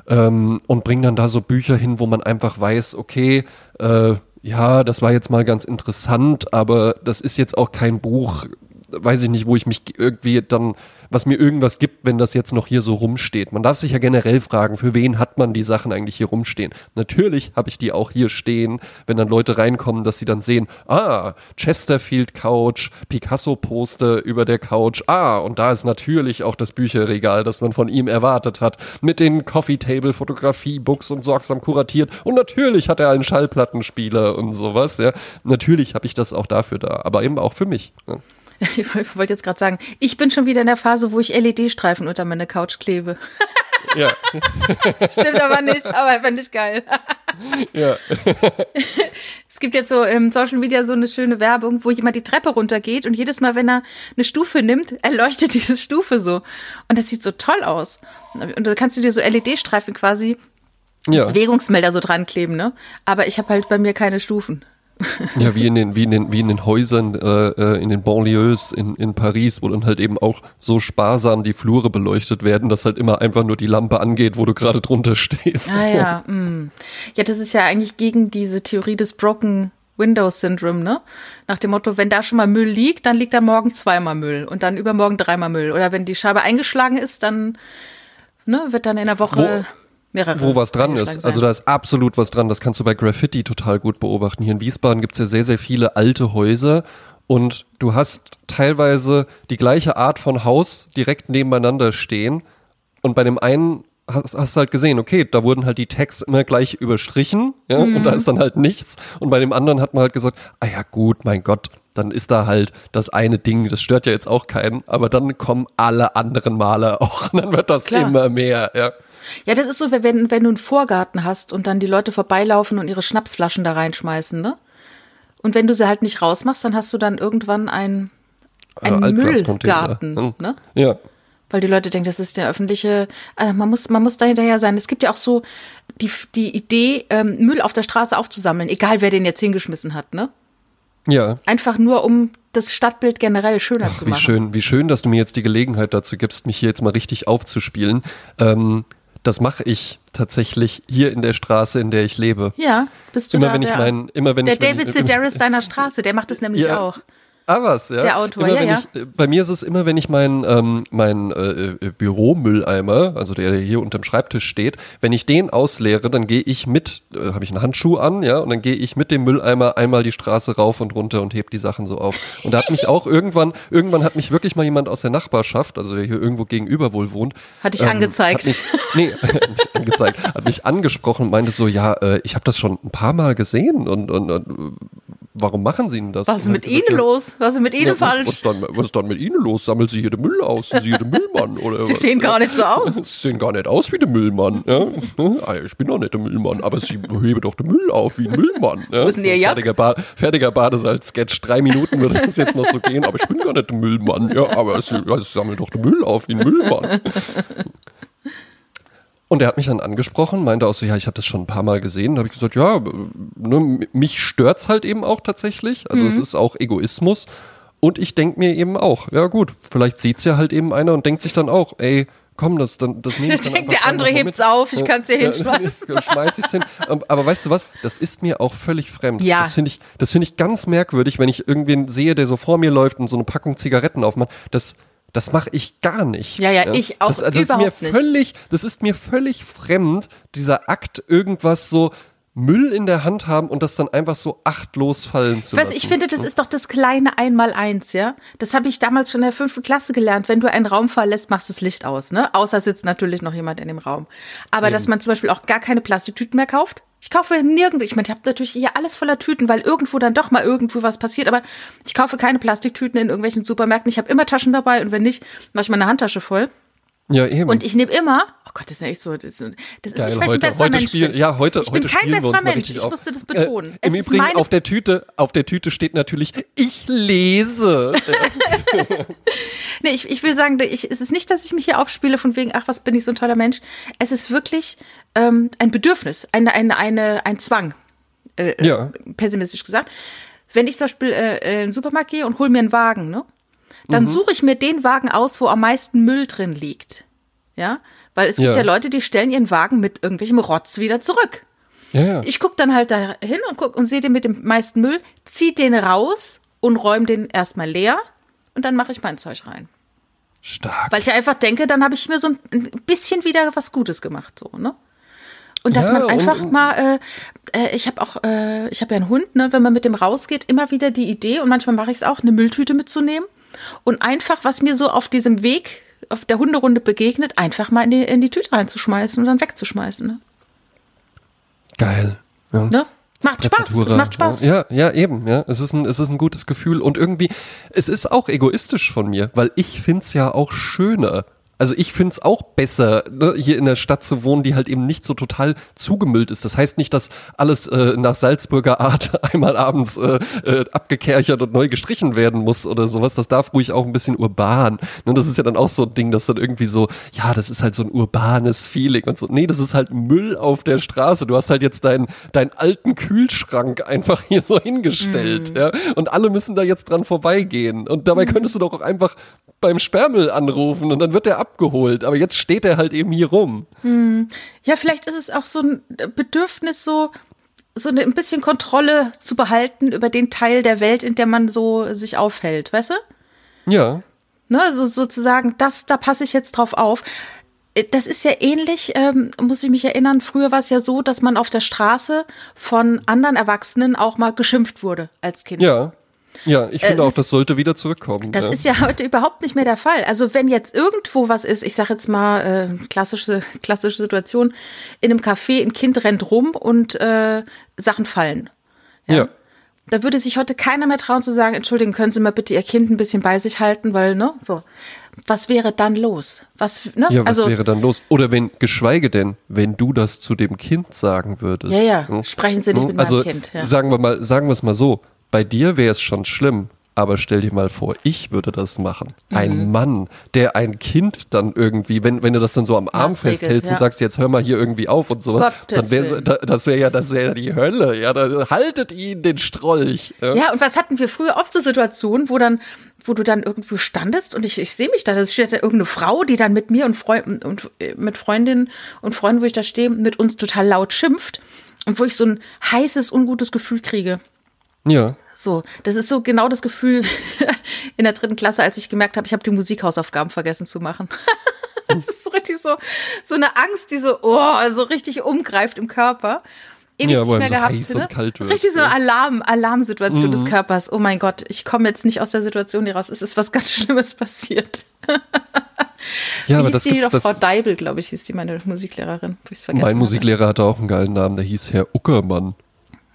B: ähm, und bringe dann da so Bücher hin, wo man einfach weiß, okay, äh, ja, das war jetzt mal ganz interessant, aber das ist jetzt auch kein Buch, weiß ich nicht, wo ich mich irgendwie dann, was mir irgendwas gibt, wenn das jetzt noch hier so rumsteht. Man darf sich ja generell fragen, für wen hat man die Sachen eigentlich hier rumstehen? Natürlich habe ich die auch hier stehen, wenn dann Leute reinkommen, dass sie dann sehen, ah, Chesterfield Couch, Picasso Poster über der Couch, ah, und da ist natürlich auch das Bücherregal, das man von ihm erwartet hat, mit den Coffee Table Fotografie Books und sorgsam kuratiert und natürlich hat er einen Schallplattenspieler und sowas, ja. Natürlich habe ich das auch dafür da, aber eben auch für mich. Ja.
A: Ich wollte jetzt gerade sagen, ich bin schon wieder in der Phase, wo ich LED-Streifen unter meine Couch klebe.
B: Ja,
A: Stimmt aber nicht, aber fände ich geil.
B: ja.
A: Es gibt jetzt so im Social Media so eine schöne Werbung, wo jemand die Treppe runtergeht und jedes Mal, wenn er eine Stufe nimmt, erleuchtet diese Stufe so. Und das sieht so toll aus. Und da kannst du dir so LED-Streifen quasi,
B: ja.
A: Bewegungsmelder so dran kleben, ne? Aber ich habe halt bei mir keine Stufen.
B: Ja, wie in den, wie in den, wie in den Häusern, äh, äh, in den Banlieues in, in Paris, wo dann halt eben auch so sparsam die Flure beleuchtet werden, dass halt immer einfach nur die Lampe angeht, wo du gerade drunter stehst.
A: Ah ja, mm. ja, das ist ja eigentlich gegen diese Theorie des Broken Windows Syndrome, ne? Nach dem Motto, wenn da schon mal Müll liegt, dann liegt da morgen zweimal Müll und dann übermorgen dreimal Müll. Oder wenn die Scheibe eingeschlagen ist, dann ne, wird dann in der Woche mehrere.
B: Wo was dran ist. Also da ist absolut was dran. Das kannst du bei Graffiti total gut beobachten. Hier in Wiesbaden gibt's ja sehr, sehr viele alte Häuser und du hast teilweise die gleiche Art von Haus direkt nebeneinander stehen und bei dem einen hast, hast du halt gesehen, okay, da wurden halt die Tags immer gleich überstrichen, ja, und da ist dann halt nichts. Und bei dem anderen hat man halt gesagt, ah ja gut, mein Gott, dann ist da halt das eine Ding, das stört ja jetzt auch keinen, aber dann kommen alle anderen Maler auch und dann wird das
A: Klar.
B: immer mehr, ja.
A: Ja, das ist so, wenn, wenn du einen Vorgarten hast und dann die Leute vorbeilaufen und ihre Schnapsflaschen da reinschmeißen, ne? Und wenn du sie halt nicht rausmachst, dann hast du dann irgendwann ein, einen
B: Äh, Altglascontainer.
A: Müllgarten,
B: Hm.
A: ne?
B: Ja.
A: Weil die Leute denken, das ist der öffentliche, also man muss, man muss da hinterher sein. Es gibt ja auch so die, die Idee, ähm, Müll auf der Straße aufzusammeln, egal wer den jetzt hingeschmissen hat, ne?
B: Ja.
A: Einfach nur, um das Stadtbild generell schöner zu
B: Wie
A: machen.
B: schön, wie schön, dass du mir jetzt die Gelegenheit dazu gibst, mich hier jetzt mal richtig aufzuspielen. Ähm, das mache ich tatsächlich hier in der Straße, in der ich lebe.
A: Ja, bist du
B: Immer
A: da
B: wenn ich
A: der,
B: mein, immer wenn
A: der
B: ich wenn
A: David
B: ich,
A: Sedaris deiner Straße, der macht das nämlich
B: Ja.
A: auch.
B: Ah, was, ja.
A: Der Autor,
B: immer,
A: ja, ja.
B: Ich, äh, bei mir ist es immer, wenn ich meinen ähm, mein, äh, äh, Büromülleimer, also der hier unterm Schreibtisch steht, wenn ich den ausleere, dann gehe ich mit, äh, habe ich einen Handschuh an, ja, und dann gehe ich mit dem Mülleimer einmal die Straße rauf und runter und heb die Sachen so auf. Und da hat mich auch irgendwann, irgendwann hat mich wirklich mal jemand aus der Nachbarschaft, also der hier irgendwo gegenüber wohl wohnt,
A: Hat dich angezeigt.
B: Hat mich, nee, hat mich angezeigt, hat mich angesprochen und meinte so, ja, äh, ich habe das schon ein paar Mal gesehen und, und, und warum machen Sie denn das?
A: Was ist mit
B: gesagt,
A: Ihnen
B: ja,
A: los? Was ist mit Ihnen
B: ja, was,
A: falsch?
B: was, dann, was ist dann mit Ihnen los? Sammelt Sie hier den Müll aus? Sind Sie hier der Müllmann? Oder
A: Sie
B: was?
A: sehen gar nicht so aus.
B: Sie sehen gar nicht aus wie der Müllmann. Ja? Ah, Ich bin doch nicht der Müllmann, aber Sie heben doch den Müll auf wie ein Müllmann. Ja?
A: Wo ist denn Ihr Jack?
B: fertiger, ba fertiger Badesalz-Sketch. Drei Minuten würde das jetzt noch so gehen, aber ich bin gar nicht der Müllmann. Ja, aber Sie, ja, Sie sammeln doch den Müll auf wie ein Müllmann. Und er hat mich dann angesprochen, meinte auch so, ja, ich habe das schon ein paar Mal gesehen. Da habe ich gesagt, ja, ne, mich stört's halt eben auch tatsächlich. Also
A: Mhm.
B: es ist auch Egoismus. Und ich denk mir eben auch, ja gut, vielleicht sieht's ja halt eben einer und denkt sich dann auch, ey, komm, das, dann, das nehme ich dann
A: der andere hebt's
B: mit.
A: auf, ich kann's hier
B: Ja,
A: hinschmeißen.
B: ja, Schmeiß ich's hin. Ähm, Aber weißt du was? Das ist mir auch völlig fremd.
A: Ja.
B: Das finde ich, das finde ich ganz merkwürdig, wenn ich irgendwen sehe, der so vor mir läuft und so eine Packung Zigaretten aufmacht. Das, das mache ich gar nicht.
A: Ja, ja, ich auch
B: das, das ist mir
A: überhaupt nicht.
B: völlig, das ist mir völlig fremd, dieser Akt, irgendwas so Müll in der Hand haben und das dann einfach so achtlos fallen zu
A: Weißt,
B: lassen.
A: du, ich finde, das ist doch das kleine Einmaleins, ja. Das habe ich damals schon in der fünften Klasse gelernt. Wenn du einen Raum verlässt, machst du das Licht aus, ne? Außer sitzt natürlich noch jemand in dem Raum. Aber dass man zum Beispiel auch gar keine Plastiktüten mehr kauft. Ich kaufe nirgendwo, ich meine, ich habe natürlich hier alles voller Tüten, weil irgendwo dann doch mal irgendwo was passiert, aber ich kaufe keine Plastiktüten in irgendwelchen Supermärkten. Ich habe immer Taschen dabei und wenn nicht, mache ich meine Handtasche voll.
B: Ja, eben.
A: Und ich nehme immer, oh Gott, das ist ja echt so, das ist, das ist
B: Geil,
A: nicht, weil ich ein
B: heute,
A: besserer
B: heute
A: Mensch
B: spielen,
A: bin.
B: ja, heute,
A: ich bin
B: heute
A: kein
B: wir uns
A: besserer Mensch, ich musste das betonen.
B: Äh, Im
A: ist
B: Übrigen auf der Tüte, auf der Tüte steht natürlich, ich lese.
A: Nee, ich, ich will sagen, ich, es ist nicht, dass ich mich hier aufspiele von wegen, ach, was bin ich so ein toller Mensch. Es ist wirklich ähm, ein Bedürfnis, eine, eine, eine, ein Zwang, äh,
B: Ja.
A: pessimistisch gesagt. Wenn ich zum Beispiel äh, in den Supermarkt gehe und hole mir einen Wagen, ne, dann
B: Mhm.
A: suche ich mir den Wagen aus, wo am meisten Müll drin liegt. Ja, weil es gibt
B: Ja.
A: ja Leute, die stellen ihren Wagen mit irgendwelchem Rotz wieder zurück.
B: Ja, ja.
A: Ich gucke dann halt da hin und guck und sehe den mit dem meisten Müll, zieh den raus und räume den erstmal leer und dann mache ich mein Zeug rein.
B: Stark.
A: Weil ich einfach denke, dann habe ich mir so ein bisschen wieder was Gutes gemacht, so, ne? Und dass
B: Ja,
A: man einfach
B: und-
A: mal, äh, äh, ich habe auch, äh, ich habe ja einen Hund, ne? Wenn man mit dem rausgeht, immer wieder die Idee und manchmal mache ich es auch, eine Mülltüte mitzunehmen und einfach, was mir so auf diesem Weg, auf der Hunderunde begegnet, einfach mal in die, in die Tüte reinzuschmeißen und dann wegzuschmeißen. Ne?
B: Geil. Ja.
A: Ne? Macht Spaß, es macht Spaß.
B: Ja, ja, eben, ja. Es ist ein, es ist ein gutes Gefühl und irgendwie, es ist auch egoistisch von mir, weil ich find's ja auch schöner. Also ich find's auch besser, ne, hier in der Stadt zu wohnen, die halt eben nicht so total zugemüllt ist. Das heißt nicht, dass alles äh, nach Salzburger Art einmal abends äh, äh, abgekerchert und neu gestrichen werden muss oder sowas. Das darf ruhig auch ein bisschen urban. Ne, das ist ja dann auch so ein Ding, das dann irgendwie so, ja, das ist halt so ein urbanes Feeling und so. Nee, das ist halt Müll auf der Straße. Du hast halt jetzt deinen, deinen alten Kühlschrank einfach hier so hingestellt, ja. Und alle müssen da jetzt dran vorbeigehen. Und dabei könntest du doch auch einfach beim Sperrmüll anrufen und dann wird der abgeholt. Aber jetzt steht er halt eben hier rum.
A: Ja, vielleicht ist es auch so ein Bedürfnis, so, so ein bisschen Kontrolle zu behalten über den Teil der Welt, in der man so sich aufhält, weißt du?
B: Ja.
A: Ne, so sozusagen, das, da passe ich jetzt drauf auf. Äh, Das ist ja ähnlich, ähm, muss ich mich erinnern, früher war es ja so, dass man auf der Straße von anderen Erwachsenen auch mal geschimpft wurde als Kind.
B: Ja. Ja, ich finde
A: es
B: auch, das sollte wieder zurückkommen.
A: Das
B: ja.
A: ist ja heute überhaupt nicht mehr der Fall. Also wenn jetzt irgendwo was ist, ich sage jetzt mal äh, klassische klassische Situation, in einem Café ein Kind rennt rum und äh, Sachen fallen.
B: ja.
A: Da würde sich heute keiner mehr trauen zu sagen, entschuldigen, können Sie mal bitte Ihr Kind ein bisschen bei sich halten, weil ne, so. Was wäre dann los? Was ne?
B: Ja, was
A: also
B: wäre dann los? Oder wenn, geschweige denn, wenn du das zu dem Kind sagen würdest.
A: Ja, ja.
B: Hm?
A: Sprechen Sie nicht mit meinem
B: also,
A: Kind, ja.
B: Sagen wir mal, sagen wir es mal so. Bei dir wäre es schon schlimm. Aber stell dir mal vor, ich würde das machen.
A: Mhm.
B: Ein Mann, der ein Kind dann irgendwie, wenn, wenn du das dann so am Arm
A: Maßregelt,
B: festhältst
A: ja.
B: und sagst, jetzt hör mal hier irgendwie auf und sowas,
A: Gottes
B: dann wäre das wäre ja, das wäre ja die Hölle. Ja, dann haltet ihn den Strolch. Ja.
A: Ja, und was hatten wir früher oft so Situationen, wo dann, wo du dann irgendwo standest und ich, ich sehe mich da, da steht da irgendeine Frau, die dann mit mir und, Freunden und äh, mit Freundinnen und Freunden, wo ich da stehe, mit uns total laut schimpft und wo ich so ein heißes, ungutes Gefühl kriege.
B: Ja.
A: So, das ist so genau das Gefühl in der dritten Klasse, als ich gemerkt habe, ich habe die Musikhausaufgaben vergessen zu machen. das ist so richtig so, so eine Angst, die so, oh, so richtig umgreift im Körper. Ewig
B: Ja,
A: nicht mehr
B: so
A: gehabt.
B: heiß
A: ne?
B: kalt wird,
A: richtig so eine. Alarm, Alarmsituation des
B: Mhm.
A: Körpers. Oh mein Gott, ich komme jetzt nicht aus der Situation hier raus. Es ist was ganz Schlimmes passiert.
B: Ja,
A: Wie
B: aber das
A: die doch?
B: das,
A: Frau Deibel, glaube ich, hieß die, meine Musiklehrerin.
B: Mein
A: hatte.
B: Musiklehrer hatte auch einen geilen Namen, der hieß Herr Uckermann.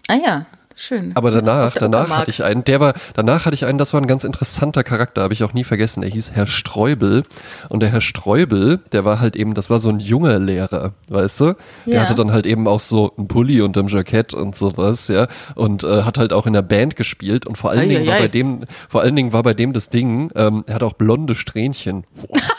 A: Ah ja, schön.
B: Aber danach, danach hatte ich einen, der war, danach hatte ich einen, das war ein ganz interessanter Charakter, habe ich auch nie vergessen. Der hieß Herr Streubel. Und der Herr Streubel, der war halt eben, das war so ein junger Lehrer, weißt du? Der
A: Ja.
B: hatte dann halt eben auch so einen Pulli unterm Jackett und sowas, ja. Und äh, hat halt auch in der Band gespielt. Und vor allen Dingen war
A: Eieiei.
B: bei dem, vor allen Dingen war bei dem das Ding, ähm, er hat auch blonde Strähnchen.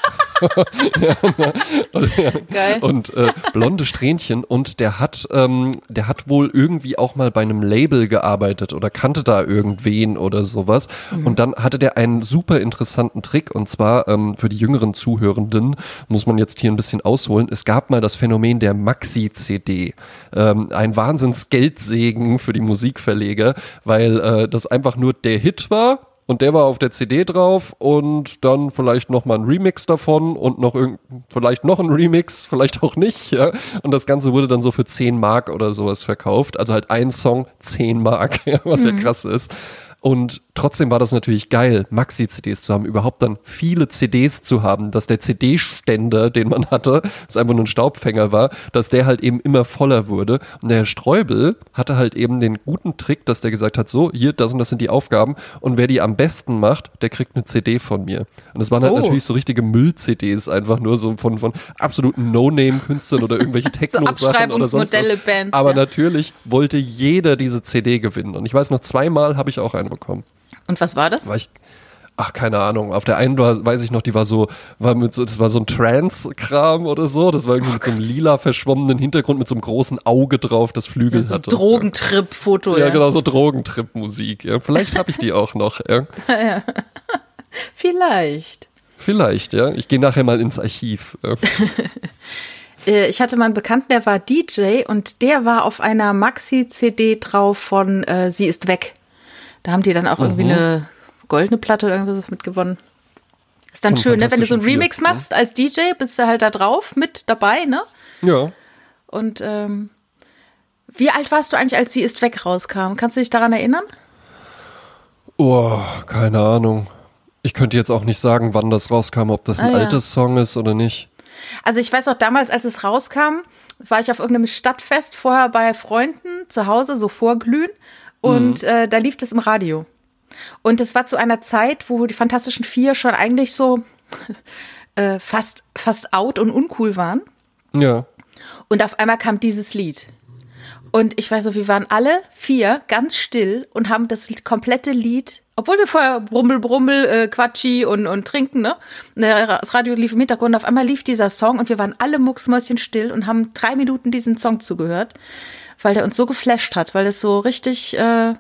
A: Geil.
B: Und äh, blonde Strähnchen und der hat, ähm, der hat wohl irgendwie auch mal bei einem Label gearbeitet oder kannte da irgendwen oder sowas. Und dann hatte der einen super interessanten Trick und zwar ähm, für die jüngeren Zuhörenden muss man jetzt hier ein bisschen ausholen. Es gab mal das Phänomen der Maxi-CD. Ähm, ein Wahnsinns-Geldsegen für die Musikverleger, weil äh, das einfach nur der Hit war und der war auf der CD drauf und dann vielleicht noch mal ein Remix davon und noch irgend, vielleicht noch ein Remix, vielleicht auch nicht, ja. Und das Ganze wurde dann so für 10 Mark oder sowas verkauft. Also halt ein Song 10 Mark, ja, was ja krass ist. Und trotzdem war das natürlich geil, Maxi-CDs zu haben, überhaupt dann viele CDs zu haben, dass der CD-Ständer, den man hatte, das einfach nur ein Staubfänger war, dass der halt eben immer voller wurde. Und der Herr Streubel hatte halt eben den guten Trick, dass der gesagt hat, so, hier, das und das sind die Aufgaben und wer die am besten macht, der kriegt eine CD von mir. Und das waren halt
A: Oh.
B: natürlich so richtige Müll-CDs, einfach nur so von, von absoluten No-Name-Künstlern oder irgendwelche Techno-Sachen was.
A: Abschreibungsmodelle, Bands.
B: Aber
A: ja.
B: natürlich wollte jeder diese CD gewinnen. Und ich weiß noch, zweimal habe ich auch eine bekommen.
A: Und was war das?
B: War ich, ach, keine Ahnung. Auf der einen war, weiß ich noch, die war so, war mit so, das war so ein Trance-Kram oder so. Das war irgendwie mit so einem lila verschwommenen Hintergrund mit so einem großen Auge drauf, das Flügel
A: so ein
B: hatte.
A: Drogentrip-Foto.
B: Ja, genau, so Drogentrip-Musik. Ja. Vielleicht habe ich die auch noch. Ja.
A: Vielleicht.
B: Vielleicht, ja. Ich gehe nachher mal ins Archiv. Ja.
A: Äh, Ich hatte mal einen Bekannten, der war DJ und der war auf einer Maxi-CD drauf von äh, Sie ist weg. Da haben die dann auch irgendwie
B: Mhm.
A: eine goldene Platte oder irgendwas mit gewonnen. Ist dann schön, ne? Wenn du so einen Remix machst als DJ, bist du halt da drauf mit dabei, ne?
B: ja.
A: Und ähm, wie alt warst du eigentlich, als Sie ist weg rauskam? Kannst du dich daran erinnern?
B: Oh, keine Ahnung. Ich könnte jetzt auch nicht sagen, wann das rauskam, ob das ein
A: Ah, ja.
B: altes Song ist oder nicht.
A: Also ich weiß auch damals, als es rauskam, war ich auf irgendeinem Stadtfest vorher bei Freunden zu Hause, so vorglühen. Und äh, da lief das im Radio. Und es war zu einer Zeit, wo die Fantastischen Vier schon eigentlich so äh, fast, fast out und uncool waren.
B: Ja.
A: Und auf einmal kam dieses Lied. Und ich weiß so, wir waren alle vier ganz still und haben das komplette Lied, obwohl wir vorher Brummel, Brummel, äh, Quatschi und, und trinken, ne? Das Radio lief im Hintergrund, auf einmal lief dieser Song und wir waren alle mucksmäuschen still und haben drei Minuten diesen Song zugehört, weil der uns so geflasht hat, weil es so richtig äh,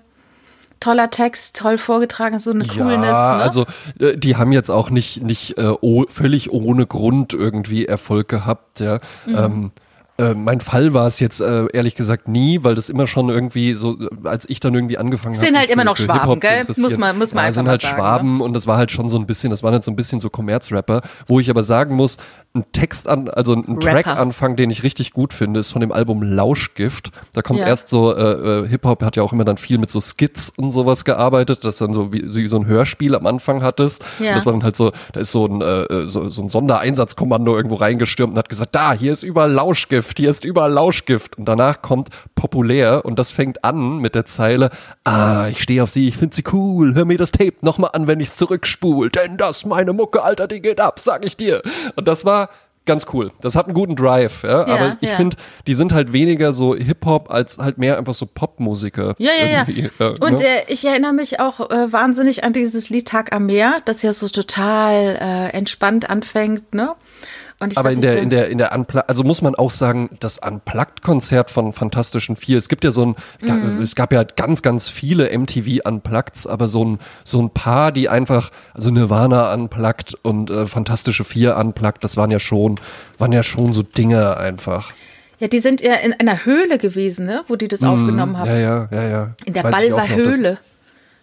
A: toller Text, toll vorgetragen, so eine Coolness.
B: Ja,
A: ne?
B: also äh, die haben jetzt auch nicht, nicht äh, völlig ohne Grund irgendwie Erfolg gehabt, ja.
A: Mhm.
B: Ähm, äh, mein Fall war es jetzt äh, ehrlich gesagt nie, weil das immer schon irgendwie so, äh, als ich dann irgendwie angefangen habe.
A: Sind halt immer noch Schwaben, gell? Muss man- muss man
B: ja,
A: einfach
B: sind halt
A: sagen,
B: Schwaben und das war halt schon so ein bisschen, das waren halt so ein bisschen so Kommerzrapper, wo ich aber sagen muss, ein Text an, also ein. Track-Anfang, den ich richtig gut finde, ist von dem Album Lauschgift. Da kommt
A: Ja.
B: erst so, äh, äh, Hip-Hop hat ja auch immer dann viel mit so Skits und sowas gearbeitet, dass dann so wie, so wie so ein Hörspiel am Anfang hattest.
A: Ja.
B: Und das war dann halt so, da ist so ein, äh, so, so ein Sondereinsatzkommando irgendwo reingestürmt und hat gesagt, da, hier ist überall Lauschgift, hier ist überall Lauschgift. Und danach kommt populär und das fängt an mit der Zeile, ah, ich stehe auf sie, ich finde sie cool, hör mir das Tape nochmal an, wenn ich's zurückspul, denn das ist meine Mucke, Alter, die geht ab, sag ich dir. Und das war ganz cool. Das hat einen guten Drive, ja.
A: Ja,
B: aber ich
A: ja.
B: finde, die sind halt weniger so Hip-Hop als halt mehr einfach so Popmusiker.
A: Ja, ja, ja.
B: äh,
A: Und
B: ne?
A: äh, ich erinnere mich auch äh, wahnsinnig an dieses Lied Tag am Meer, das ja so total äh, entspannt anfängt, ne?
B: Aber in der, in der, in der Unplugged, also muss man auch sagen, das Unplugged-Konzert von Fantastischen Vier, es gibt ja so ein,
A: Mhm.
B: es gab ja ganz, ganz viele MTV Unpluggeds, aber so ein, so ein paar, die einfach, also Nirvana Unplugged und äh, Fantastische Vier Unplugged, das waren ja schon, waren ja schon so Dinge einfach.
A: Ja, die sind ja in einer Höhle gewesen, ne? Wo die das aufgenommen haben.
B: Mhm. Ja, ja, ja, ja.
A: In der Balver
B: noch, das-
A: Höhle.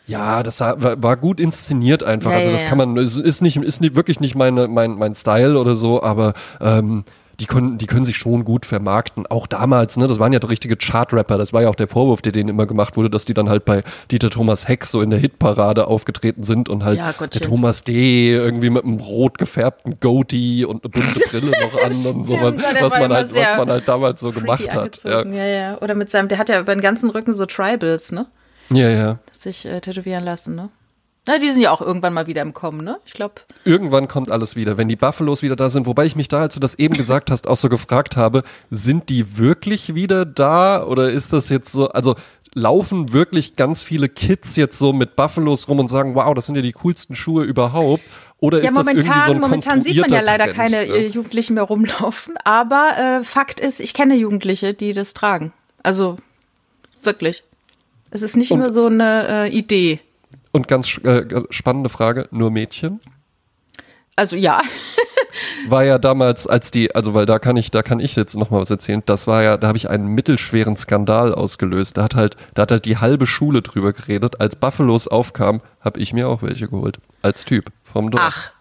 B: Ja, das war, gut inszeniert einfach.
A: Ja,
B: also das
A: ja.
B: kann man, es ist nicht, ist nicht wirklich nicht meine, mein, mein Style oder so, aber ähm, die können, die können sich schon gut vermarkten. Auch damals, ne, das waren ja richtige Chart-Rapper. Das war ja auch der Vorwurf, der denen immer gemacht wurde, dass die dann halt bei Dieter Thomas Heck so in der Hitparade aufgetreten sind und halt
A: Ja,
B: der Thomas D. irgendwie mit einem rot gefärbten Goatee und eine bunte Brille noch an und sowas,
A: ja,
B: was man halt, was man halt damals so gemacht hat. Ja.
A: Ja. ja, Oder mit seinem, der hat ja über den ganzen Rücken so Tribals, ne?
B: ja, ja.
A: Sich äh, tätowieren lassen, ne? Na, die sind ja auch irgendwann mal wieder im Kommen, ne? Ich glaube.
B: Irgendwann kommt alles wieder, wenn die Buffalos wieder da sind. Wobei ich mich da, als du das eben gesagt hast, auch so gefragt habe, sind die wirklich wieder da oder ist das jetzt so, also laufen wirklich ganz viele Kids jetzt so mit Buffalos rum und sagen, wow, das sind ja die coolsten Schuhe überhaupt? Oder
A: Ja,
B: ist das irgendwie
A: momentan,
B: so ein
A: momentan sieht man ja leider
B: Trend,
A: keine
B: ja?
A: äh, Jugendlichen mehr rumlaufen. Aber äh, Fakt ist, ich kenne Jugendliche, die das tragen. Also wirklich. Es ist nicht
B: Und-
A: nur so eine äh, Idee.
B: Und ganz äh, spannende Frage, nur Mädchen?
A: Also ja,
B: war ja damals, als die, also weil da kann ich, da kann ich jetzt noch mal was erzählen. Das war ja, da habe ich einen mittelschweren Skandal ausgelöst. Da hat halt, da hat halt die halbe Schule drüber geredet. Als Buffalos aufkam, habe ich mir auch welche geholt. Als Typ vom Dorf.
A: ach.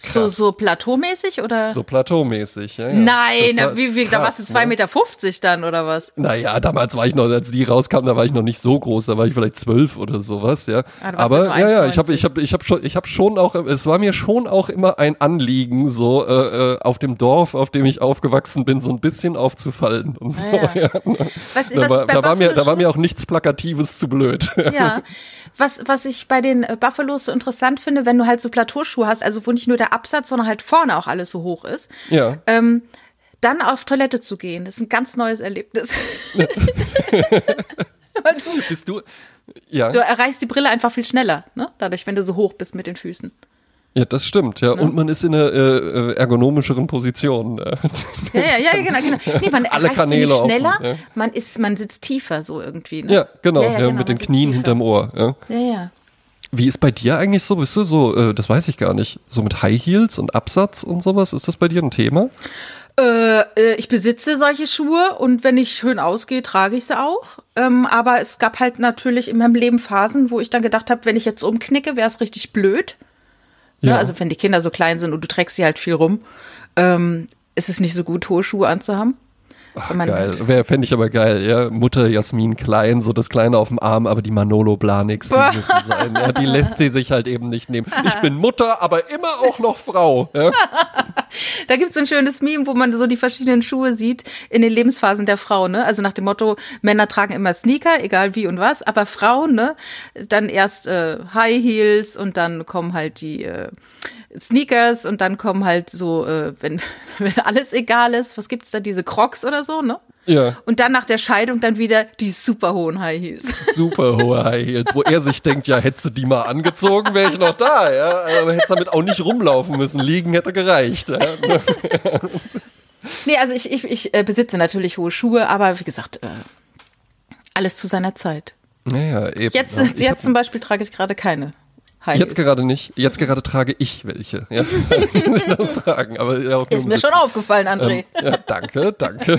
A: So,
B: Krass.
A: so plateaumäßig oder?
B: So plateaumäßig, ja. ja.
A: Nein, na, wie, wie, da warst du
B: krass,
A: 2,50
B: ne?
A: Meter dann oder was?
B: Naja, damals war ich noch, als die rauskam, da war ich noch nicht so groß, da war ich vielleicht zwölf oder sowas, ja.
A: Ah,
B: Aber
A: ja
B: ja, ich habe
A: 1,90.
B: ich hab, ich hab schon, ich hab schon auch, es war mir schon auch immer ein Anliegen, so äh, äh, auf dem Dorf, auf dem ich aufgewachsen bin, so ein bisschen aufzufallen und so.
A: Ah, ja.
B: Ja.
A: Was,
B: Da,
A: was
B: war, da, war mir, da war mir auch nichts Plakatives zu blöd.
A: Ja, was, was ich bei den äh, Buffalos so interessant finde, wenn du halt so Plateauschuhe hast, also wo nicht nur der Absatz, sondern halt vorne auch alles so hoch ist,
B: ja.
A: ähm, dann auf Toilette zu gehen, das ist ein ganz neues Erlebnis. Weil du,
B: Bist du, ja.
A: du erreichst die Brille einfach viel schneller, ne? Dadurch, wenn du so hoch bist mit den Füßen.
B: Ja, das stimmt, ja. Und man ist in einer äh, äh, ergonomischeren Position. äh.
A: Ja, ja, ja, genau, genau. Nee, man
B: Alle Kanäle
A: nicht
B: offen,
A: schneller,
B: ja.
A: man ist, man sitzt tiefer so irgendwie. Ne?
B: Ja, genau, ja,
A: genau,
B: mit den Knien
A: tiefer.
B: hinterm Ohr. Ja.
A: Ja, ja.
B: Wie ist bei dir eigentlich so? Bist du so, äh, das weiß ich gar nicht, so mit High Heels und Absatz und sowas? Ist das bei dir ein Thema?
A: Äh, ich besitze solche Schuhe und wenn ich schön ausgehe, trage ich sie auch. Ähm, aber es gab halt natürlich in meinem Leben Phasen, wo ich dann gedacht habe, wenn ich jetzt umknicke, wäre es richtig blöd. Ja.
B: Ja.
A: Also wenn die Kinder so klein sind und du trägst sie halt viel rum, ähm, ist es nicht so gut, hohe Schuhe anzuhaben.
B: Ach, geil. Wäre, fände ich aber geil, ja. Mutter Jasmin Klein, so das Kleine auf dem Arm, aber die Manolo Blahniks, die müssen sein. Ja, die lässt sie sich halt eben nicht nehmen. Ich bin Mutter, aber immer auch noch Frau. Ja.
A: Da gibt es ein schönes Meme, wo man so die verschiedenen Schuhe sieht in den Lebensphasen der Frau, ne? Also nach dem Motto, Männer tragen immer Sneaker, egal wie und was, aber Frauen, ne? Dann erst äh, High Heels und dann kommen halt die äh, Sneakers und dann kommen halt so, äh, wenn, wenn alles egal ist, was gibt's da, diese Crocs oder so, ne?
B: ja.
A: Und dann nach der Scheidung dann wieder die super hohen High Heels.
B: Super hohe High Heels, wo er sich denkt, ja, hättest du die mal angezogen, wäre ich noch da, ja. Aber hättest damit auch nicht rumlaufen müssen. Liegen hätte gereicht. Ja.
A: Nee, also ich, ich, ich äh, besitze natürlich hohe Schuhe, aber wie gesagt, äh, alles zu seiner Zeit.
B: Naja, eben.
A: Jetzt, jetzt zum Beispiel trage ich gerade keine High
B: Jetzt gerade nicht. Jetzt gerade trage ich welche. Ja, kann ich das sagen. Aber ja,
A: Ist mir schon
B: Sitzen.
A: aufgefallen, André.
B: Ähm, ja, danke, danke.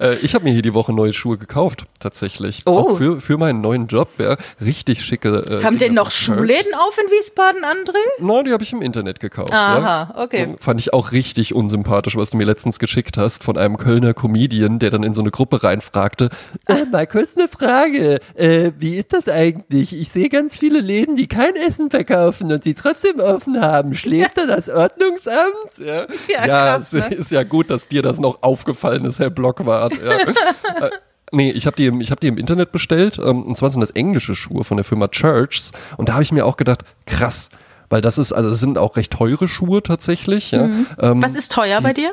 B: äh, ich habe mir hier die Woche neue Schuhe gekauft, tatsächlich.
A: Oh.
B: Auch für, für meinen neuen Job, ja. Richtig schicke. Äh,
A: Haben denn noch Schuhläden auf in Wiesbaden, André?
B: Nein, die habe ich im Internet gekauft.
A: Aha,
B: ja.
A: okay.
B: Und Fand ich auch richtig unsympathisch, was du mir letztens geschickt hast von einem Kölner Comedian, der dann in so eine Gruppe reinfragte. Äh, mal kurz eine Frage. Äh, wie ist das eigentlich? Ich sehe ganz viele Läden, die kein Essen verkaufen und die trotzdem offen haben. Schläft da das Ordnungsamt? Ja,
A: Ja, krass,
B: es
A: ne?
B: ist ja gut, dass dir das noch aufgefallen ist, Herr Blockwart. Ja. Äh, Nee, ich habe die, im- ich hab die im Internet bestellt. Ähm, und zwar sind das englische Schuhe von der Firma Churchs. Und da habe ich mir auch gedacht, krass. Weil das ist, also es sind auch recht teure Schuhe tatsächlich. Ja. Ähm,
A: Mhm. Was ist teuer bei dir?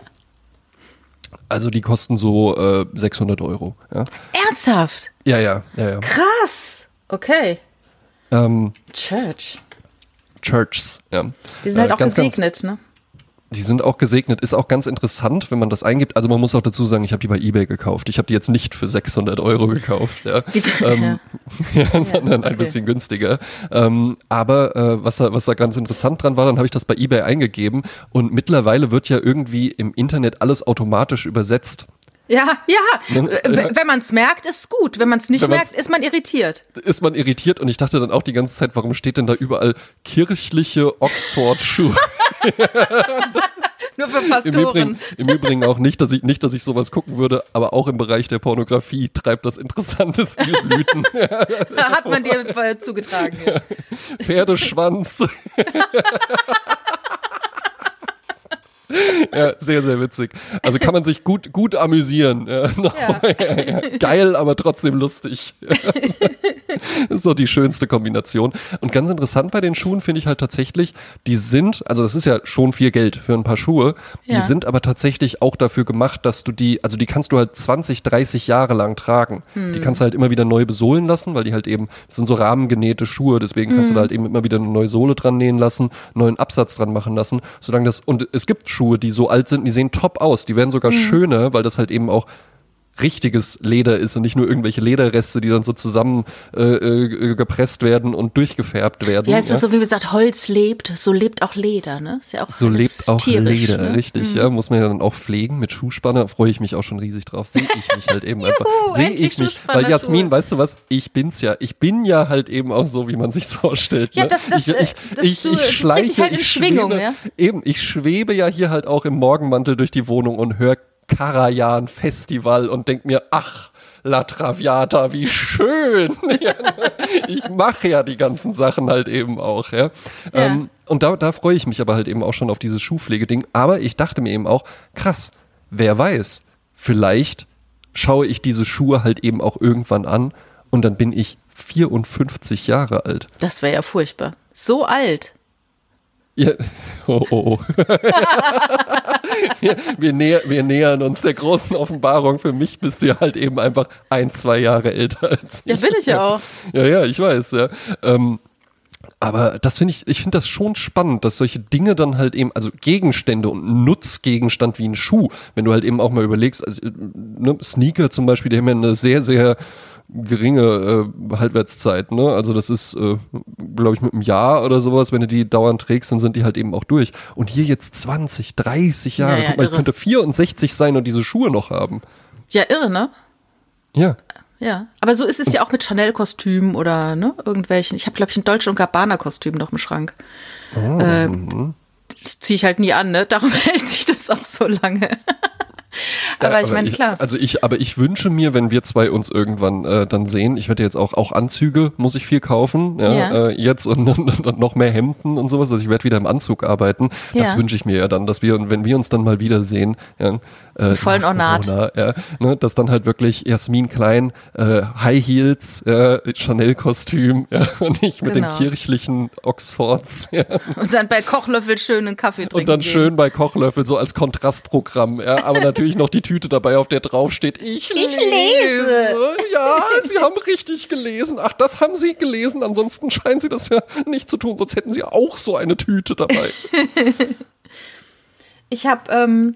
B: also die kosten so äh, 600 Euro. Ja,
A: Ernsthaft?
B: ja, ja. ja, ja.
A: Krass. Okay.
B: Ähm,
A: Church.
B: Churchs, ja.
A: Die sind halt
B: Äh,
A: auch
B: ganz, ganz-
A: gesegnet, ne?
B: Die sind auch gesegnet. Ist auch ganz interessant, wenn man das eingibt. Also man muss auch dazu sagen, ich habe die bei eBay gekauft. Ich habe die jetzt nicht für 600 Euro gekauft, ja,
A: Die-
B: ähm, ja sondern ein
A: okay.
B: bisschen günstiger. Ähm, aber äh, was, da, was da ganz interessant dran war, dann habe ich das bei eBay eingegeben und mittlerweile wird ja irgendwie im Internet alles automatisch übersetzt.
A: Ja, ja. Wenn man es merkt, ist es gut. Wenn man es nicht merkt, ist man irritiert.
B: Ist man irritiert und ich dachte dann auch die ganze Zeit, warum steht denn da überall kirchliche Oxford-Schuhe?
A: Nur für Pastoren.
B: Im Übrigen, Im Übrigen, auch nicht, dass ich nicht, dass ich sowas gucken würde, aber auch im Bereich der Pornografie treibt das interessante Stilblüten.
A: Hat man dir zugetragen. Ja.
B: Pferdeschwanz. Ja, sehr, sehr witzig. Also kann man sich gut, gut amüsieren. Ja, ja. Geil, aber trotzdem lustig. das ist so die schönste Kombination. Und ganz interessant bei den Schuhen finde ich halt tatsächlich, die sind, also das ist ja schon viel Geld für ein paar Schuhe, die sind aber tatsächlich auch dafür gemacht, dass du die, also die kannst du halt 20, 30 Jahre lang tragen. Hm. Die kannst du halt immer wieder neu besohlen lassen, weil die halt eben, das sind so rahmengenähte Schuhe, deswegen kannst hm. du da halt eben immer wieder eine neue Sohle dran nähen lassen, neuen Absatz dran machen lassen, solange das, und es gibt Schuhe, die so alt sind, die sehen top aus. Die werden sogar mhm. schöner, weil das halt eben auch richtiges Leder ist und nicht nur irgendwelche Lederreste, die dann so zusammen äh, äh, gepresst werden und durchgefärbt werden.
A: Ja, es ist so wie gesagt, Holz lebt, so lebt auch Leder, ne? Ist ja auch
B: so lebt auch Leder, ne? richtig, mhm. ja, muss man ja dann auch pflegen mit Schuhspanner, freue ich mich auch schon riesig drauf. Sehe ich mich halt eben einfach. Sehe ich mich, weil Jasmin, weißt du was, ich bin's ja. Ich bin ja halt eben auch so, wie man sich vorstellt.
A: Ne? Ja, das, das, ich, ich, das, ich, du, ich schleiche, halt in Schwingung, schwebe, ja?
B: Eben, ich schwebe ja hier halt auch im Morgenmantel durch die Wohnung und höre Karajan Festival und denk mir, ach, La Traviata, wie schön. ich mache ja die ganzen Sachen halt eben auch, ja. ja. Ähm, und da, da freue ich mich aber halt eben auch schon auf dieses Schuhpflegeding. Aber ich dachte mir eben auch, krass, wer weiß, vielleicht schaue ich diese Schuhe halt eben auch irgendwann an und dann bin ich 54 Jahre alt.
A: Das wäre ja furchtbar. So alt.
B: Ja. Oh, oh, oh. wir, wir, näher, wir, nähern uns der großen Offenbarung. Für mich bist du ja halt eben einfach ein, zwei Jahre älter als
A: ich. Ja, bin ich ja auch.
B: Ja, ja, ich weiß, ja. Ähm, aber das finde ich, ich finde das schon spannend, dass solche Dinge dann halt eben, also Gegenstände und Nutzgegenstand wie ein Schuh, wenn du halt eben auch mal überlegst, also, ne, Sneaker zum Beispiel, die haben ja eine sehr, sehr geringe äh, Haltwertszeit. Ne? Also das ist, äh, glaube ich, mit einem Jahr oder sowas, wenn du die dauernd trägst, dann sind die halt eben auch durch. Und hier jetzt 20, 30 Jahre. Ja, ja, Guck mal, ich könnte 64 sein und diese Schuhe noch haben.
A: Ja, irre, ne?
B: Ja.
A: Ja, aber so ist es ja auch mit Chanel-Kostümen oder ne, irgendwelchen. Ich habe, glaube ich, ein Deutsch- und Gabbana-Kostüm noch im Schrank. Oh. Ähm, das ziehe ich halt nie an, ne? Darum hält sich das auch so lange. Aber ich meine, klar.
B: Also ich, aber ich wünsche mir, wenn wir zwei uns irgendwann äh, dann sehen, ich werde jetzt auch, auch Anzüge, muss ich viel kaufen, ja, ja. Äh, jetzt und, und, und, noch mehr Hemden und sowas. Also ich werde wieder im Anzug arbeiten. Das ja. wünsche ich mir ja dann, dass wir, wenn wir uns dann mal wiedersehen, ja,
A: äh, vollen Ornat. Corona,
B: ja, ne, dass dann halt wirklich Jasmin Klein, äh, High Heels, äh, Chanel-Kostüm ja, und ich mit genau. den kirchlichen Oxfords. Ja.
A: Und dann bei Kochlöffel schön einen Kaffee trinken.
B: Und dann gehen. schön bei Kochlöffel so als Kontrastprogramm. Ja, aber natürlich noch die Tüte dabei, auf der drauf steht, ich, ich lese. lese. Ja, Sie haben richtig gelesen. Ach, das haben Sie gelesen. Ansonsten scheinen Sie das ja nicht zu tun. Sonst hätten Sie auch so eine Tüte dabei.
A: ich habe ähm,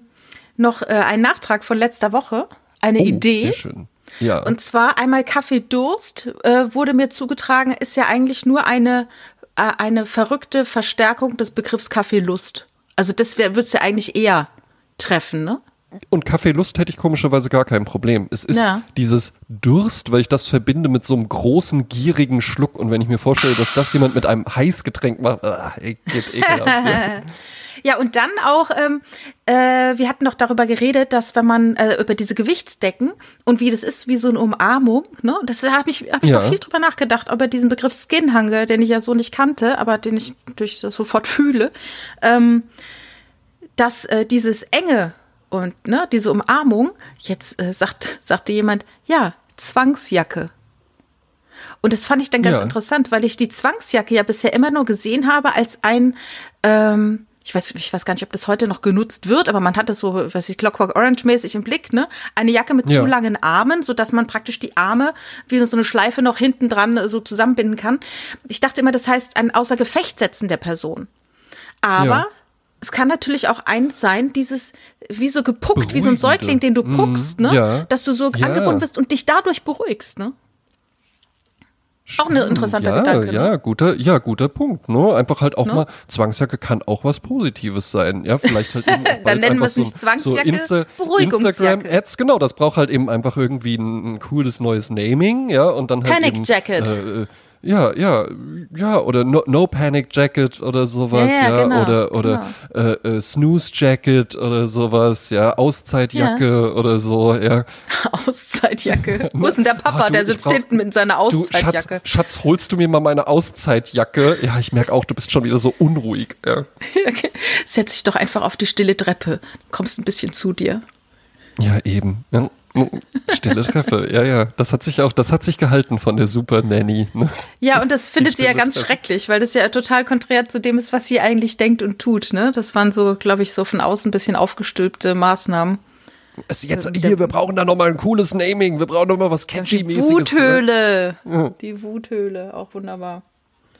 A: noch äh, einen Nachtrag von letzter Woche, eine oh, Idee.
B: Sehr schön. Ja.
A: Und zwar einmal Kaffee Durst äh, wurde mir zugetragen, ist ja eigentlich nur eine, äh, eine verrückte Verstärkung des Begriffs Kaffeelust. Also das wird es ja eigentlich eher treffen, ne?
B: Und Kaffeelust hätte ich komischerweise gar kein Problem. Es ist ja. dieses Durst, weil ich das verbinde mit so einem großen, gierigen Schluck. Und wenn ich mir vorstelle, dass das jemand mit einem Heißgetränk macht, ah, geht ekelhaft.
A: Ja, und dann auch, ähm, äh, wir hatten noch darüber geredet, dass wenn man äh, über diese Gewichtsdecken und wie das ist, wie so eine Umarmung, ne? Das habe ich, hab ich ja. noch viel drüber nachgedacht, über diesen Begriff Skinhanger, den ich ja so nicht kannte, aber den ich durch so sofort fühle, ähm, dass äh, dieses enge und ne, diese Umarmung, jetzt äh, sagt, sagte jemand, ja, Zwangsjacke. Und das fand ich dann ganz ja. interessant, weil ich die Zwangsjacke ja bisher immer nur gesehen habe als ein ähm, ich weiß, ich weiß gar nicht, ob das heute noch genutzt wird, aber man hat das so, weiß ich, Clockwork Orange mäßig im Blick, ne? Eine Jacke mit ja. zu langen Armen, so dass man praktisch die Arme wie so eine Schleife noch hinten dran so zusammenbinden kann. Ich dachte immer, das heißt ein außer Gefecht setzen der Person. Aber ja. Es kann natürlich auch eins sein, dieses wie so gepuckt, Beruhigende. wie so ein Säugling, den du puckst, mm, ne? Ja. Dass du so angebunden bist und dich dadurch beruhigst, ne? Auch ein interessanter
B: ja,
A: Gedanke.
B: Ja,
A: ne?
B: guter, ja, guter Punkt. Ne? Einfach halt auch
A: Ne?
B: mal, Zwangsjacke kann auch was Positives sein. Ja, vielleicht halt eben
A: Dann nennen wir es nicht
B: so,
A: Zwangsjacke,
B: so. Instagram-Ads, genau, das braucht halt eben einfach irgendwie ein, ein cooles neues Naming, ja, und dann halt
A: Panic
B: eben,
A: Jacket.
B: Äh, äh, ja, ja, ja, oder no, no Panic Jacket oder sowas,
A: Ja,
B: ja,
A: ja, genau,
B: oder oder äh, äh, Snooze Jacket oder sowas, ja, Auszeitjacke oder so, ja.
A: Auszeitjacke. Wo ist denn der Papa?
B: Ah, du,
A: der sitzt
B: brauch-
A: hinten mit seiner
B: Du,
A: Auszeitjacke.
B: Schatz, Schatz, holst du mir mal meine Auszeitjacke? Ja, ich merke auch, du bist schon wieder so unruhig. Ja,
A: Setz dich doch einfach auf die stille Treppe. Kommst ein bisschen zu dir.
B: ja eben. Ja. Stille Treppe, ja, ja. Das hat sich auch, das hat sich gehalten von der Super Nanny. Ne?
A: Ja, und das findet sie ja ganz
B: Treppe.
A: schrecklich, weil das ja total konträr zu dem ist, was sie eigentlich denkt und tut. Ne? Das waren so, glaube ich, so von außen ein bisschen aufgestülpte Maßnahmen.
B: Also jetzt hier, wir brauchen da nochmal ein cooles Naming. Wir brauchen nochmal was
A: Die
B: catchy-mäßiges. ne?
A: Wuthöhle. Die Wuthöhle, auch wunderbar.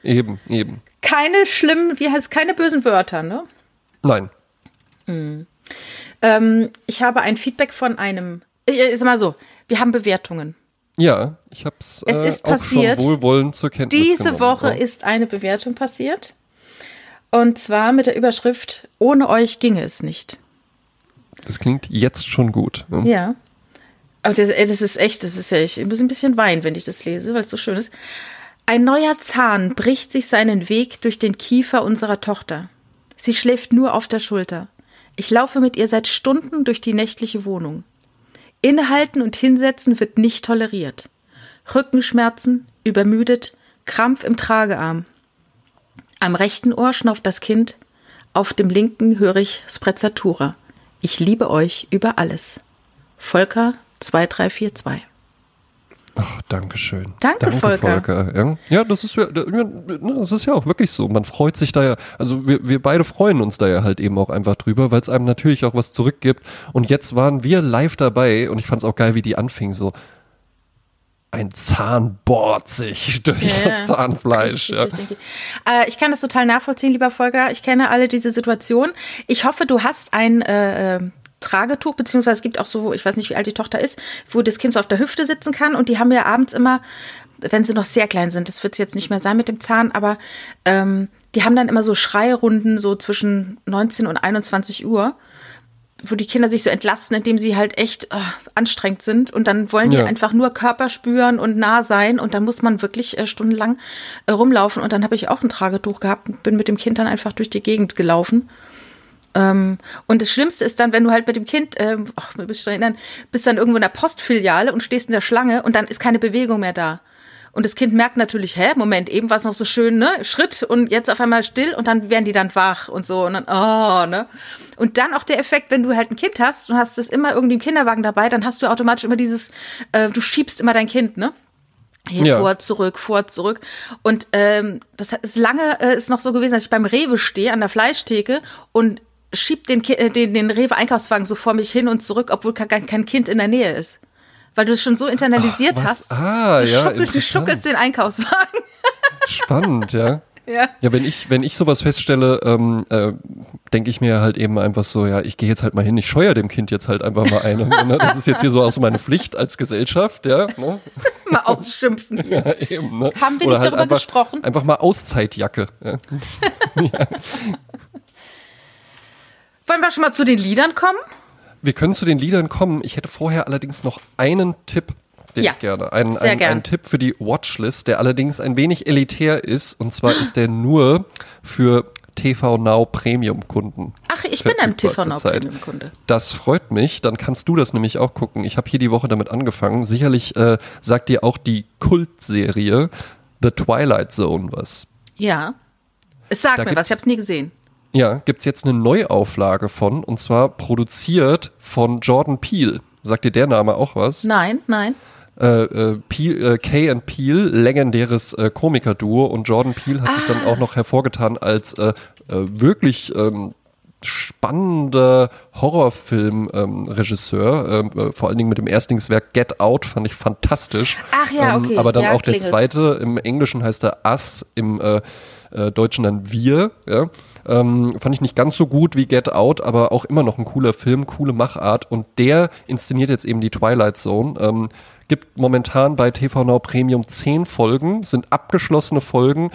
B: Eben, eben.
A: Keine schlimmen, wie heißt keine bösen Wörter, ne?
B: Nein.
A: Ähm, ich habe ein Feedback von einem. Ich sag mal so, wir haben Bewertungen.
B: Ja, ich hab's
A: Es
B: äh,
A: ist
B: auch
A: passiert.
B: schon wohlwollend zur Kenntnis
A: Diese
B: genommen.
A: Woche
B: ja.
A: ist eine Bewertung passiert. Und zwar mit der Überschrift: Ohne euch ginge es nicht.
B: Das klingt jetzt schon gut. ne?
A: Ja. Aber das, das ist echt, das ist ja, ich muss ein bisschen weinen, wenn ich das lese, weil es so schön ist. Ein neuer Zahn bricht sich seinen Weg durch den Kiefer unserer Tochter. Sie schläft nur auf der Schulter. Ich laufe mit ihr seit Stunden durch die nächtliche Wohnung. Innehalten und hinsetzen wird nicht toleriert. Rückenschmerzen, übermüdet, Krampf im Tragearm. Am rechten Ohr schnauft das Kind, auf dem linken höre ich Sprezzatura. Ich liebe euch über alles. Volker 2342.
B: Ach, danke schön.
A: Danke, Volker.
B: Ja. ja, das ist ja, das ist ja auch wirklich so. Man freut sich da ja, also wir, wir beide freuen uns da ja halt eben auch einfach drüber, weil es einem natürlich auch was zurückgibt. Und jetzt waren wir live dabei und ich fand es auch geil, wie die anfing so. Ein Zahn bohrt sich durch
A: Ja,
B: das Zahnfleisch.
A: Richtig,
B: Ja.
A: richtig. Äh, ich kann das total nachvollziehen, lieber Volker. Ich kenne alle diese Situation. Ich hoffe, du hast ein äh, äh, Tragetuch, beziehungsweise es gibt auch so, ich weiß nicht, wie alt die Tochter ist, wo das Kind so auf der Hüfte sitzen kann. Und die haben ja abends immer, wenn sie noch sehr klein sind, das wird es jetzt nicht mehr sein mit dem Zahn, aber ähm, die haben dann immer so Schreirunden so zwischen 19 und 21 Uhr wo die Kinder sich so entlasten, indem sie halt echt äh, anstrengend sind und dann wollen die
B: Ja.
A: einfach nur Körper spüren und nah sein und dann muss man wirklich äh, stundenlang äh, rumlaufen und dann habe ich auch ein Tragetuch gehabt und bin mit dem Kind dann einfach durch die Gegend gelaufen. Ähm, und das Schlimmste ist dann, wenn du halt mit dem Kind, ähm, ach, mir bist du erinnern, bist dann irgendwo in der Postfiliale und stehst in der Schlange und dann ist keine Bewegung mehr da. Und das Kind merkt natürlich, hä, Moment, eben war es noch so schön, ne? Schritt und jetzt auf einmal still und dann werden die dann wach und so und dann, oh, ne? Und dann auch der Effekt, wenn du halt ein Kind hast und hast es immer irgendwie im Kinderwagen dabei, dann hast du automatisch immer dieses, äh, du schiebst immer dein Kind, ne? Hier
B: Ja.
A: vor, zurück, vor, zurück. Und ähm, das ist lange äh, ist noch so gewesen, dass ich beim Rewe stehe an der Fleischtheke und schieb den, äh, den, den Rewe-Einkaufswagen so vor mich hin und zurück, obwohl kein, kein Kind in der Nähe ist. Weil du es schon so internalisiert
B: Ach,
A: hast.
B: Ah,
A: du,
B: ja,
A: schuckelst, du schuckelst den Einkaufswagen.
B: Spannend, ja.
A: ja.
B: Ja, wenn ich, wenn ich sowas feststelle, ähm, äh, denke ich mir halt eben einfach so, ja, ich gehe jetzt halt mal hin, ich scheuer dem Kind jetzt halt einfach mal eine. ne? Das ist jetzt hier so auch so meine Pflicht als Gesellschaft, ja. Ne?
A: Mal ausschimpfen.
B: ja eben, ne?
A: Haben wir
B: Oder
A: nicht darüber
B: einfach,
A: gesprochen?
B: Einfach mal Auszeitjacke. Ja.
A: Wollen wir schon mal zu den Liedern kommen?
B: Wir können zu den Liedern kommen. Ich hätte vorher allerdings noch einen Tipp, den
A: Ja,
B: ich gerne. Einen,
A: sehr
B: einen,
A: gern.
B: einen Tipp für die Watchlist, der allerdings ein wenig elitär ist. Und zwar ist der nur für TV Now Premium Kunden.
A: Ach, ich bin ein TV Now. Premium Kunde.
B: Das freut mich. Dann kannst du das nämlich auch gucken. Ich habe hier die Woche damit angefangen. Sicherlich äh, sagt dir auch die Kultserie The Twilight Zone was.
A: Ja. Es sagt
B: Da
A: mir was, ich habe es nie gesehen.
B: Ja, gibt's jetzt eine Neuauflage von und zwar produziert von Jordan Peele. Sagt dir der Name auch was?
A: Nein, nein.
B: Äh, äh, Peele, äh, Kay and Peele, legendäres äh, Komikerduo und Jordan Peele hat sich dann
A: Ah.
B: auch noch hervorgetan als äh, äh, wirklich ähm, spannender Horrorfilm-Regisseur, ähm, äh, vor allen Dingen mit dem Erstlingswerk Get Out fand ich fantastisch.
A: Ach ja, okay.
B: Ähm, aber dann
A: Ja,
B: auch der
A: klingelt's.
B: zweite, im Englischen heißt er Us, im Deutschen dann Wir. Ja? Ähm, fand ich nicht ganz so gut wie Get Out, aber auch immer noch ein cooler Film, coole Machart. Und der inszeniert jetzt eben die Twilight Zone. Ähm, Gibt momentan bei TV Now Premium zehn Folgen, sind abgeschlossene Folgen,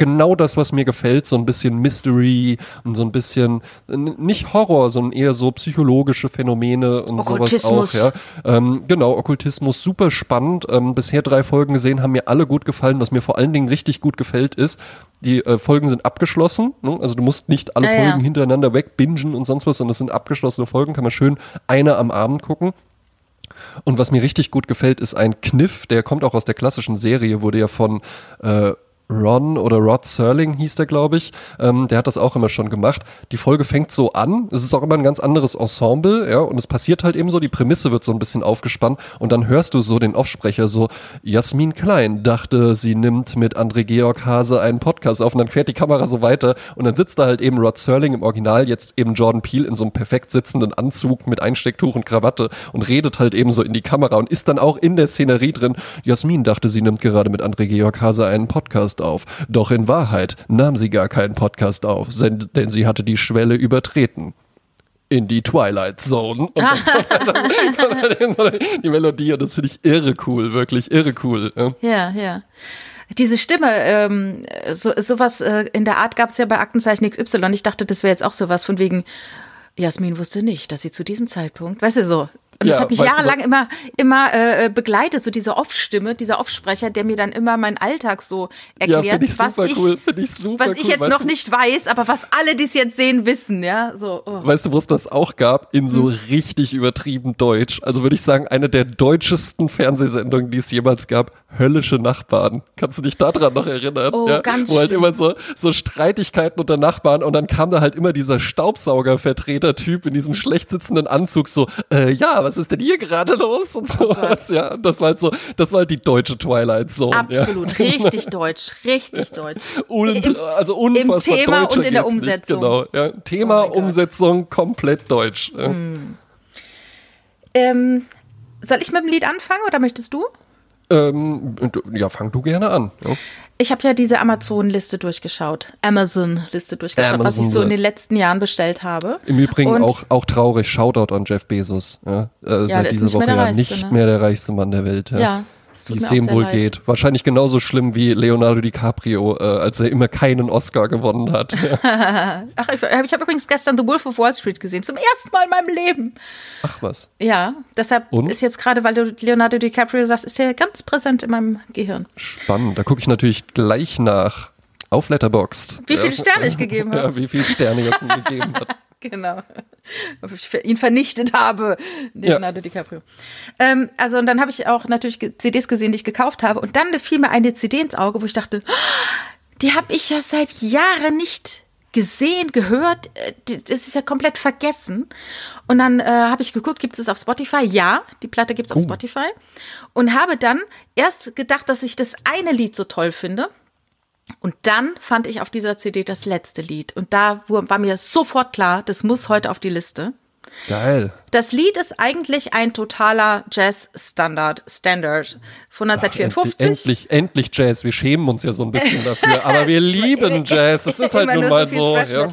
B: genau das, was mir gefällt, so ein bisschen Mystery und so ein bisschen, nicht Horror, sondern eher so psychologische Phänomene und sowas auch, ja. Ähm, genau, Okkultismus, super spannend. Ähm, bisher drei Folgen gesehen, haben mir alle gut gefallen. Was mir vor allen Dingen richtig gut gefällt, ist, die äh, Folgen sind abgeschlossen. Ne? Also du musst nicht alle ja, Folgen ja. hintereinander wegbingen und sonst was, sondern es sind abgeschlossene Folgen, kann man schön eine am Abend gucken. Und was mir richtig gut gefällt, ist ein Kniff, der kommt auch aus der klassischen Serie, wurde ja von äh, Ron oder Rod Serling hieß der, glaube ich. Ähm, der hat das auch immer schon gemacht. Die Folge fängt so an. Es ist auch immer ein ganz anderes Ensemble, ja, und es passiert halt eben so, die Prämisse wird so ein bisschen aufgespannt und dann hörst du so den Offsprecher so, Jasmin Klein dachte, sie nimmt mit André Georg Hase einen Podcast auf und dann fährt die Kamera so weiter und dann sitzt da halt eben Rod Serling im Original, jetzt eben Jordan Peele in so einem perfekt sitzenden Anzug mit Einstecktuch und Krawatte und redet halt eben so in die Kamera und ist dann auch in der Szenerie drin. Jasmin dachte, sie nimmt gerade mit André Georg Hase einen Podcast auf. Doch in Wahrheit nahm sie gar keinen Podcast auf, denn sie hatte die Schwelle übertreten in die Twilight Zone. Und das, die Melodie, und das finde ich irre cool, wirklich irre cool.
A: Ja, ja. Diese Stimme, ähm, so, sowas äh, in der Art gab es ja bei Aktenzeichen XY. Ich dachte, das wäre jetzt auch sowas von wegen, Jasmin wusste nicht, dass sie zu diesem Zeitpunkt, weißt du so, und ja, das hat mich jahrelang immer, immer äh, begleitet, so diese Off-Stimme, dieser Off-Sprecher, der mir dann immer meinen Alltag so erklärt, ja, ich was, ich, cool. ich, super was ich jetzt noch du? nicht weiß, aber was alle, die es jetzt sehen, wissen, ja. So,
B: oh. Weißt du, wo es das auch gab? In so hm. richtig übertrieben Deutsch. Also würde ich sagen, eine der deutschesten Fernsehsendungen, die es jemals gab, Höllische Nachbarn. Kannst du dich daran noch erinnern?
A: Oh,
B: ja?
A: ganz
B: Wo halt immer so, so Streitigkeiten unter Nachbarn und dann kam da halt immer dieser Staubsaugervertreter-Typ in diesem schlecht sitzenden Anzug so, äh, ja, was ist denn hier gerade los und sowas, oh ja. Das war halt so, das war halt die deutsche Twilight Zone.
A: Absolut,
B: ja.
A: richtig deutsch, richtig deutsch.
B: Und, Im, also unfassbar
A: Im Thema und in der Umsetzung.
B: Genau, ja. Thema, oh Umsetzung, komplett deutsch. Hm.
A: Ähm, soll ich mit dem Lied anfangen oder möchtest du?
B: Ähm, ja, fang du gerne an. Ja.
A: Ich habe ja diese Amazon-Liste durchgeschaut, Amazon-Liste durchgeschaut, Amazon was ich so in den letzten Jahren bestellt habe.
B: Im Übrigen auch, auch traurig, Shoutout an Jeff Bezos. Ja, äh, ja seit dieser Woche ja nicht ne? mehr der reichste Mann der Welt. Ja. ja wie es dem wohl leid. geht. Wahrscheinlich genauso schlimm wie Leonardo DiCaprio, äh, als er immer keinen Oscar gewonnen hat.
A: Ach, ich, ich habe übrigens gestern The Wolf of Wall Street gesehen, zum ersten Mal in meinem Leben.
B: Ach was.
A: Ja, deshalb Und? ist jetzt gerade, weil du Leonardo DiCaprio sagst, ist er ganz präsent in meinem Gehirn.
B: Spannend, da gucke ich natürlich gleich nach. Auf Letterboxd.
A: Wie viele Sterne ich gegeben habe.
B: Ja, wie viele Sterne mir gegeben hat.
A: Genau. Ich ihn vernichtet habe, Leonardo ja. DiCaprio. Ähm, also, und dann habe ich auch natürlich CDs gesehen, die ich gekauft habe. Und dann fiel mir eine CD ins Auge, wo ich dachte, die habe ich ja seit Jahren nicht gesehen, gehört. Äh, das ist ja komplett vergessen. Und dann äh, habe ich geguckt, gibt es auf Spotify? Ja, die Platte gibt es auf uh. Spotify. Und habe dann erst gedacht, dass ich das eine Lied so toll finde. Und dann fand ich auf dieser CD das letzte Lied. Und da war mir sofort klar, das muss heute auf die Liste.
B: Geil.
A: Das Lied ist eigentlich ein totaler Jazz-Standard, Standard von 1954.
B: Ach, endlich, endlich Jazz. Wir schämen uns ja so ein bisschen dafür, aber wir lieben Jazz. Es ist halt nun mal so. Ja.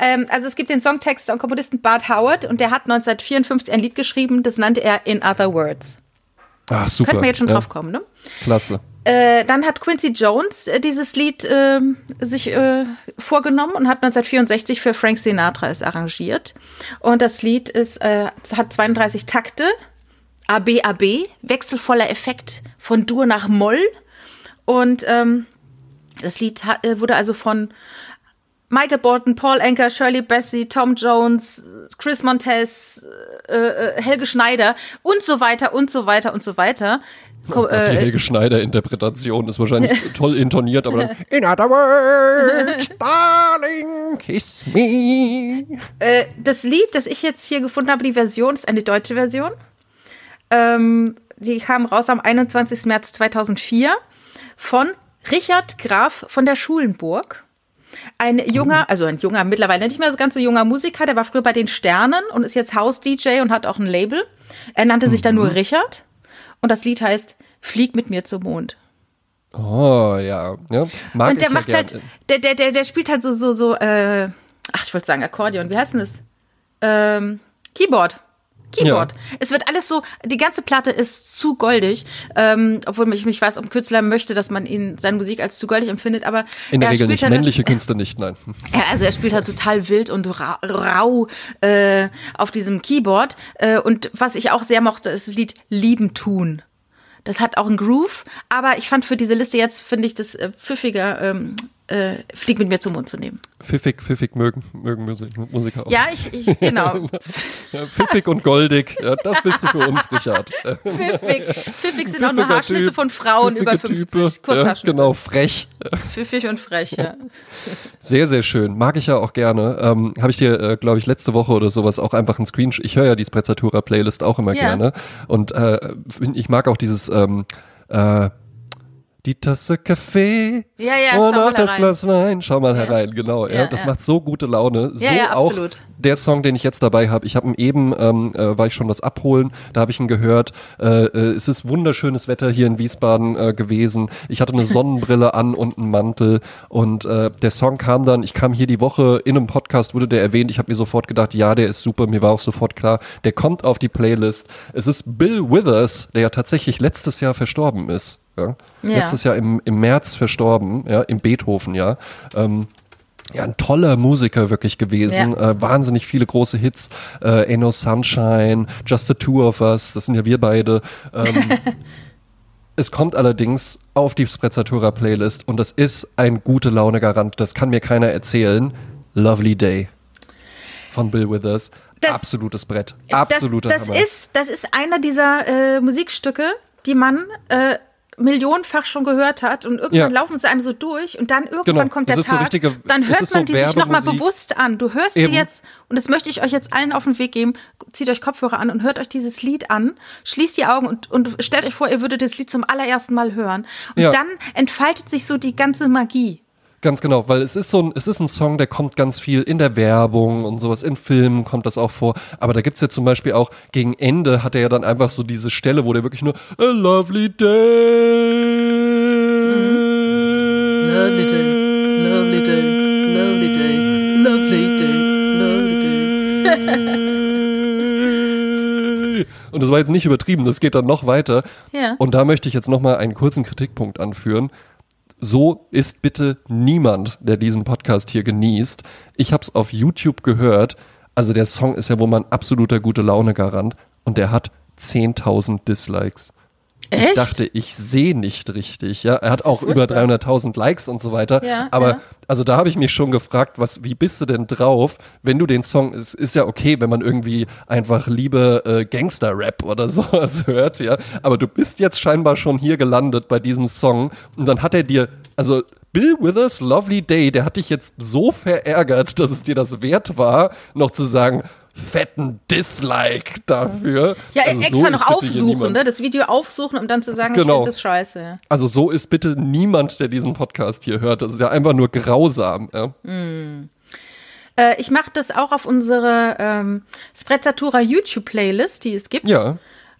A: Ähm, also es gibt den Songtext und Komponisten Bart Howard und der hat 1954 ein Lied geschrieben, das nannte er In Other Words.
B: Ach, super.
A: Könnten wir jetzt schon ja. drauf kommen, ne?
B: Klasse.
A: Äh, dann hat Quincy Jones äh, dieses Lied äh, sich vorgenommen und hat 1964 für Frank Sinatra es arrangiert. Und das Lied ist, äh, hat 32 Takte, AB, AB, wechselvoller Effekt von Dur nach Moll. Und ähm, das Lied äh, wurde also von Michael Bolton, Paul Anker, Shirley Bassey, Tom Jones, Chris Montez, Helge Schneider und so weiter und so weiter und so weiter
B: Oh Gott, die äh, Helge Schneider-Interpretation ist wahrscheinlich toll intoniert, aber dann In other words, darling, kiss me.
A: Äh, das Lied, das ich jetzt hier gefunden habe, die Version, ist eine deutsche Version. Ähm, die kam raus am 21. März 2004 von Richard Graf von der Schulenburg. Ein junger, mhm. also ein junger, mittlerweile nicht mehr so ganz so junger Musiker, der war früher bei den Sternen und ist jetzt House-DJ und hat auch ein Label. Er nannte sich dann nur mhm. Richard. Und das Lied heißt Flieg mit mir zum Mond.
B: Oh, ja. ja
A: mag und der macht ja halt, der, der, der, der spielt halt so, so, so, äh, ach, ich wollte sagen Akkordeon, wie heißt denn das? Ähm, Keyboard. Keyboard. Ja. Es wird alles so, die ganze Platte ist zu goldig, ähm, obwohl ich mich weiß, ob ein Künstler möchte, dass man ihn seine Musik als zu goldig empfindet, aber
B: in der Regel nicht. Halt Männliche Künstler nicht, nein.
A: Ja, also er spielt halt total wild und rau, rau äh, auf diesem Keyboard. Äh, und was ich auch sehr mochte, ist das Lied Lieben tun. Das hat auch einen Groove, aber ich fand für diese Liste jetzt, finde ich das äh, pfiffiger, ähm, äh, Flieg mit mir zum Mond zu nehmen.
B: Pfiffig, pfiffig mögen, mögen Musik, Musiker auch.
A: Ja, ich, ich genau.
B: ja, pfiffig und goldig, ja, das bist du für uns, Richard.
A: pfiffig. Pfiffig sind auch nur Haarschnitte typ, von Frauen über 50, Type,
B: Kurzhaarschnitte. Ja, genau, frech.
A: Pfiffig und frech, ja.
B: Sehr, sehr schön. Mag ich ja auch gerne. Ähm, Habe ich dir, äh, glaube ich, letzte Woche oder sowas auch einfach ein Screenshot. Ich höre ja die Sprezzatura-Playlist auch immer gerne. Und äh, ich mag auch dieses ähm, äh, die Tasse Kaffee
A: ja, ja,
B: und auch das Glas Wein. Schau mal ja. herein, genau. Ja, das macht so gute Laune. So auch der Song, den ich jetzt dabei habe. Ich habe ihn eben, ähm, äh, war ich schon was abholen, da habe ich ihn gehört. Äh, äh, es ist wunderschönes Wetter hier in Wiesbaden äh, gewesen. Ich hatte eine Sonnenbrille an und einen Mantel und äh, der Song kam dann, ich kam hier die Woche in einem Podcast, wurde der erwähnt. Ich habe mir sofort gedacht, ja, der ist super. Mir war auch sofort klar, der kommt auf die Playlist. Es ist Bill Withers, der ja tatsächlich letztes Jahr verstorben ist. Ja? Ja. Letztes Jahr im, im März verstorben, ja, im Beethoven, ja. Ähm, ja, ein toller Musiker wirklich gewesen. Ja. Äh, wahnsinnig viele große Hits. Äh, Ain't No Sunshine, Just the Two of Us, das sind ja wir beide. Ähm, es kommt allerdings auf die Sprezzatura Playlist und das ist ein gute Laune Garant. Das kann mir keiner erzählen. Lovely Day von Bill Withers. Das, Absolutes Brett. Absoluter
A: das, das ist, das ist einer dieser äh, Musikstücke, die man äh, millionenfach schon gehört hat und irgendwann ja. laufen sie einem so durch und dann irgendwann genau. kommt der Tag, so richtige, dann hört man so die sich nochmal bewusst an. Du hörst Eben. die jetzt, und das möchte ich euch jetzt allen auf den Weg geben, zieht euch Kopfhörer an und hört euch dieses Lied an, schließt die Augen und, und stellt euch vor, ihr würdet das Lied zum allerersten Mal hören. Und ja. dann entfaltet sich so die ganze Magie.
B: Ganz genau, weil es ist so ein, es ist ein Song, der kommt ganz viel in der Werbung und sowas, in Filmen kommt das auch vor. Aber da gibt es ja zum Beispiel auch, gegen Ende hat er ja dann einfach so diese Stelle, wo der wirklich nur A lovely day. Lovely day, lovely day, lovely day, lovely day, lovely day. Und das war jetzt nicht übertrieben, das geht dann noch weiter. Ja. Und da möchte ich jetzt nochmal einen kurzen Kritikpunkt anführen so ist bitte niemand, der diesen Podcast hier genießt. Ich habe es auf YouTube gehört. Also der Song ist ja wohl mein absoluter gute Laune Garant und der hat 10.000 Dislikes. Echt? Ich dachte, ich sehe nicht richtig. Ja, er hat auch über 300.000 Likes und so weiter. Ja, aber ja. also da habe ich mich schon gefragt, was, wie bist du denn drauf, wenn du den Song, es ist ja okay, wenn man irgendwie einfach liebe äh, Gangster-Rap oder sowas hört, ja. Aber du bist jetzt scheinbar schon hier gelandet bei diesem Song und dann hat er dir, also Bill Withers Lovely Day, der hat dich jetzt so verärgert, dass es dir das wert war, noch zu sagen, fetten Dislike dafür.
A: Ja, also extra so noch aufsuchen, ne? das Video aufsuchen, um dann zu sagen, genau. ich finde das scheiße.
B: Also so ist bitte niemand, der diesen Podcast hier hört. Das ist ja einfach nur grausam. Ja?
A: Mm. Äh, ich mache das auch auf unsere ähm, Sprezzatura YouTube-Playlist, die es gibt.
B: Ja.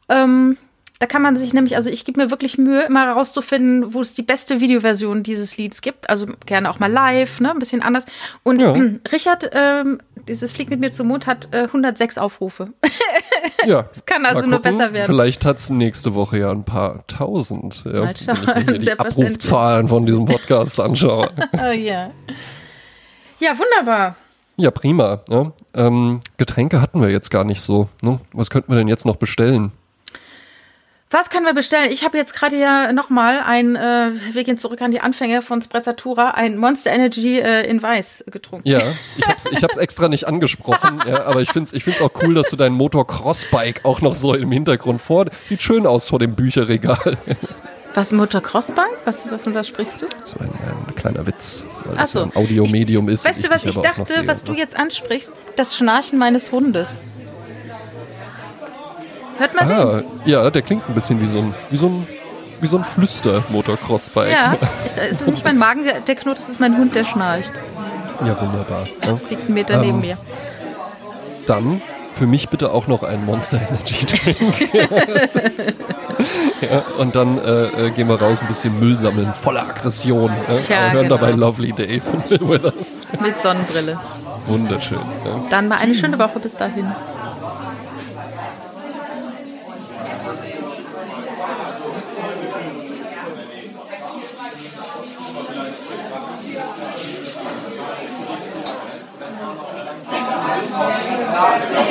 A: Ähm, da kann man sich nämlich, also ich gebe mir wirklich Mühe, immer herauszufinden, wo es die beste Videoversion dieses Lieds gibt. Also gerne auch mal live, ne, ein bisschen anders. Und ja. Richard, ähm, dieses Flieg mit mir zum Mond hat äh, 106 Aufrufe.
B: ja.
A: Es kann also nur besser werden.
B: Vielleicht hat es nächste Woche ja ein paar tausend. Ja, mal schauen. Wenn ich mir die Abrufzahlen von diesem Podcast anschaue.
A: oh ja. Ja, wunderbar.
B: Ja, prima. Ja. Ähm, Getränke hatten wir jetzt gar nicht so. Ne? Was könnten wir denn jetzt noch bestellen?
A: Was können wir bestellen? Ich habe jetzt gerade ja nochmal ein, äh, wir gehen zurück an die Anfänge von Sprezzatura, ein Monster Energy äh, in Weiß getrunken.
B: Ja, ich habe es ich hab's extra nicht angesprochen, ja, aber ich finde es ich find's auch cool, dass du dein Motocross-Bike auch noch so im Hintergrund vor. Sieht schön aus vor dem Bücherregal.
A: Was Motocross-Bike? Was, von was sprichst du?
B: Das war ein, ein kleiner Witz, weil das so. ein Audiomedium ist.
A: Weißt du, was ich dachte, was du jetzt ansprichst? Das Schnarchen meines Hundes. Hört man ah, den?
B: Ja, der klingt ein bisschen wie so ein, wie so ein, wie so ein Flüster-Motocross-Bike.
A: Ja, ich, es ist nicht mein Magen, der knurrt, es ist mein Hund, der schnarcht.
B: Ja, wunderbar. Ja.
A: Liegt einen Meter ähm, neben mir.
B: Dann für mich bitte auch noch ein Monster Energy Drink. ja, und dann äh, äh, gehen wir raus, ein bisschen Müll sammeln, voller Aggression. Ja, ja, hören genau. dabei Lovely Day von Bill Withers.
A: Mit Sonnenbrille.
B: Wunderschön. Ja.
A: Dann mal eine schöne Woche bis dahin.
C: God.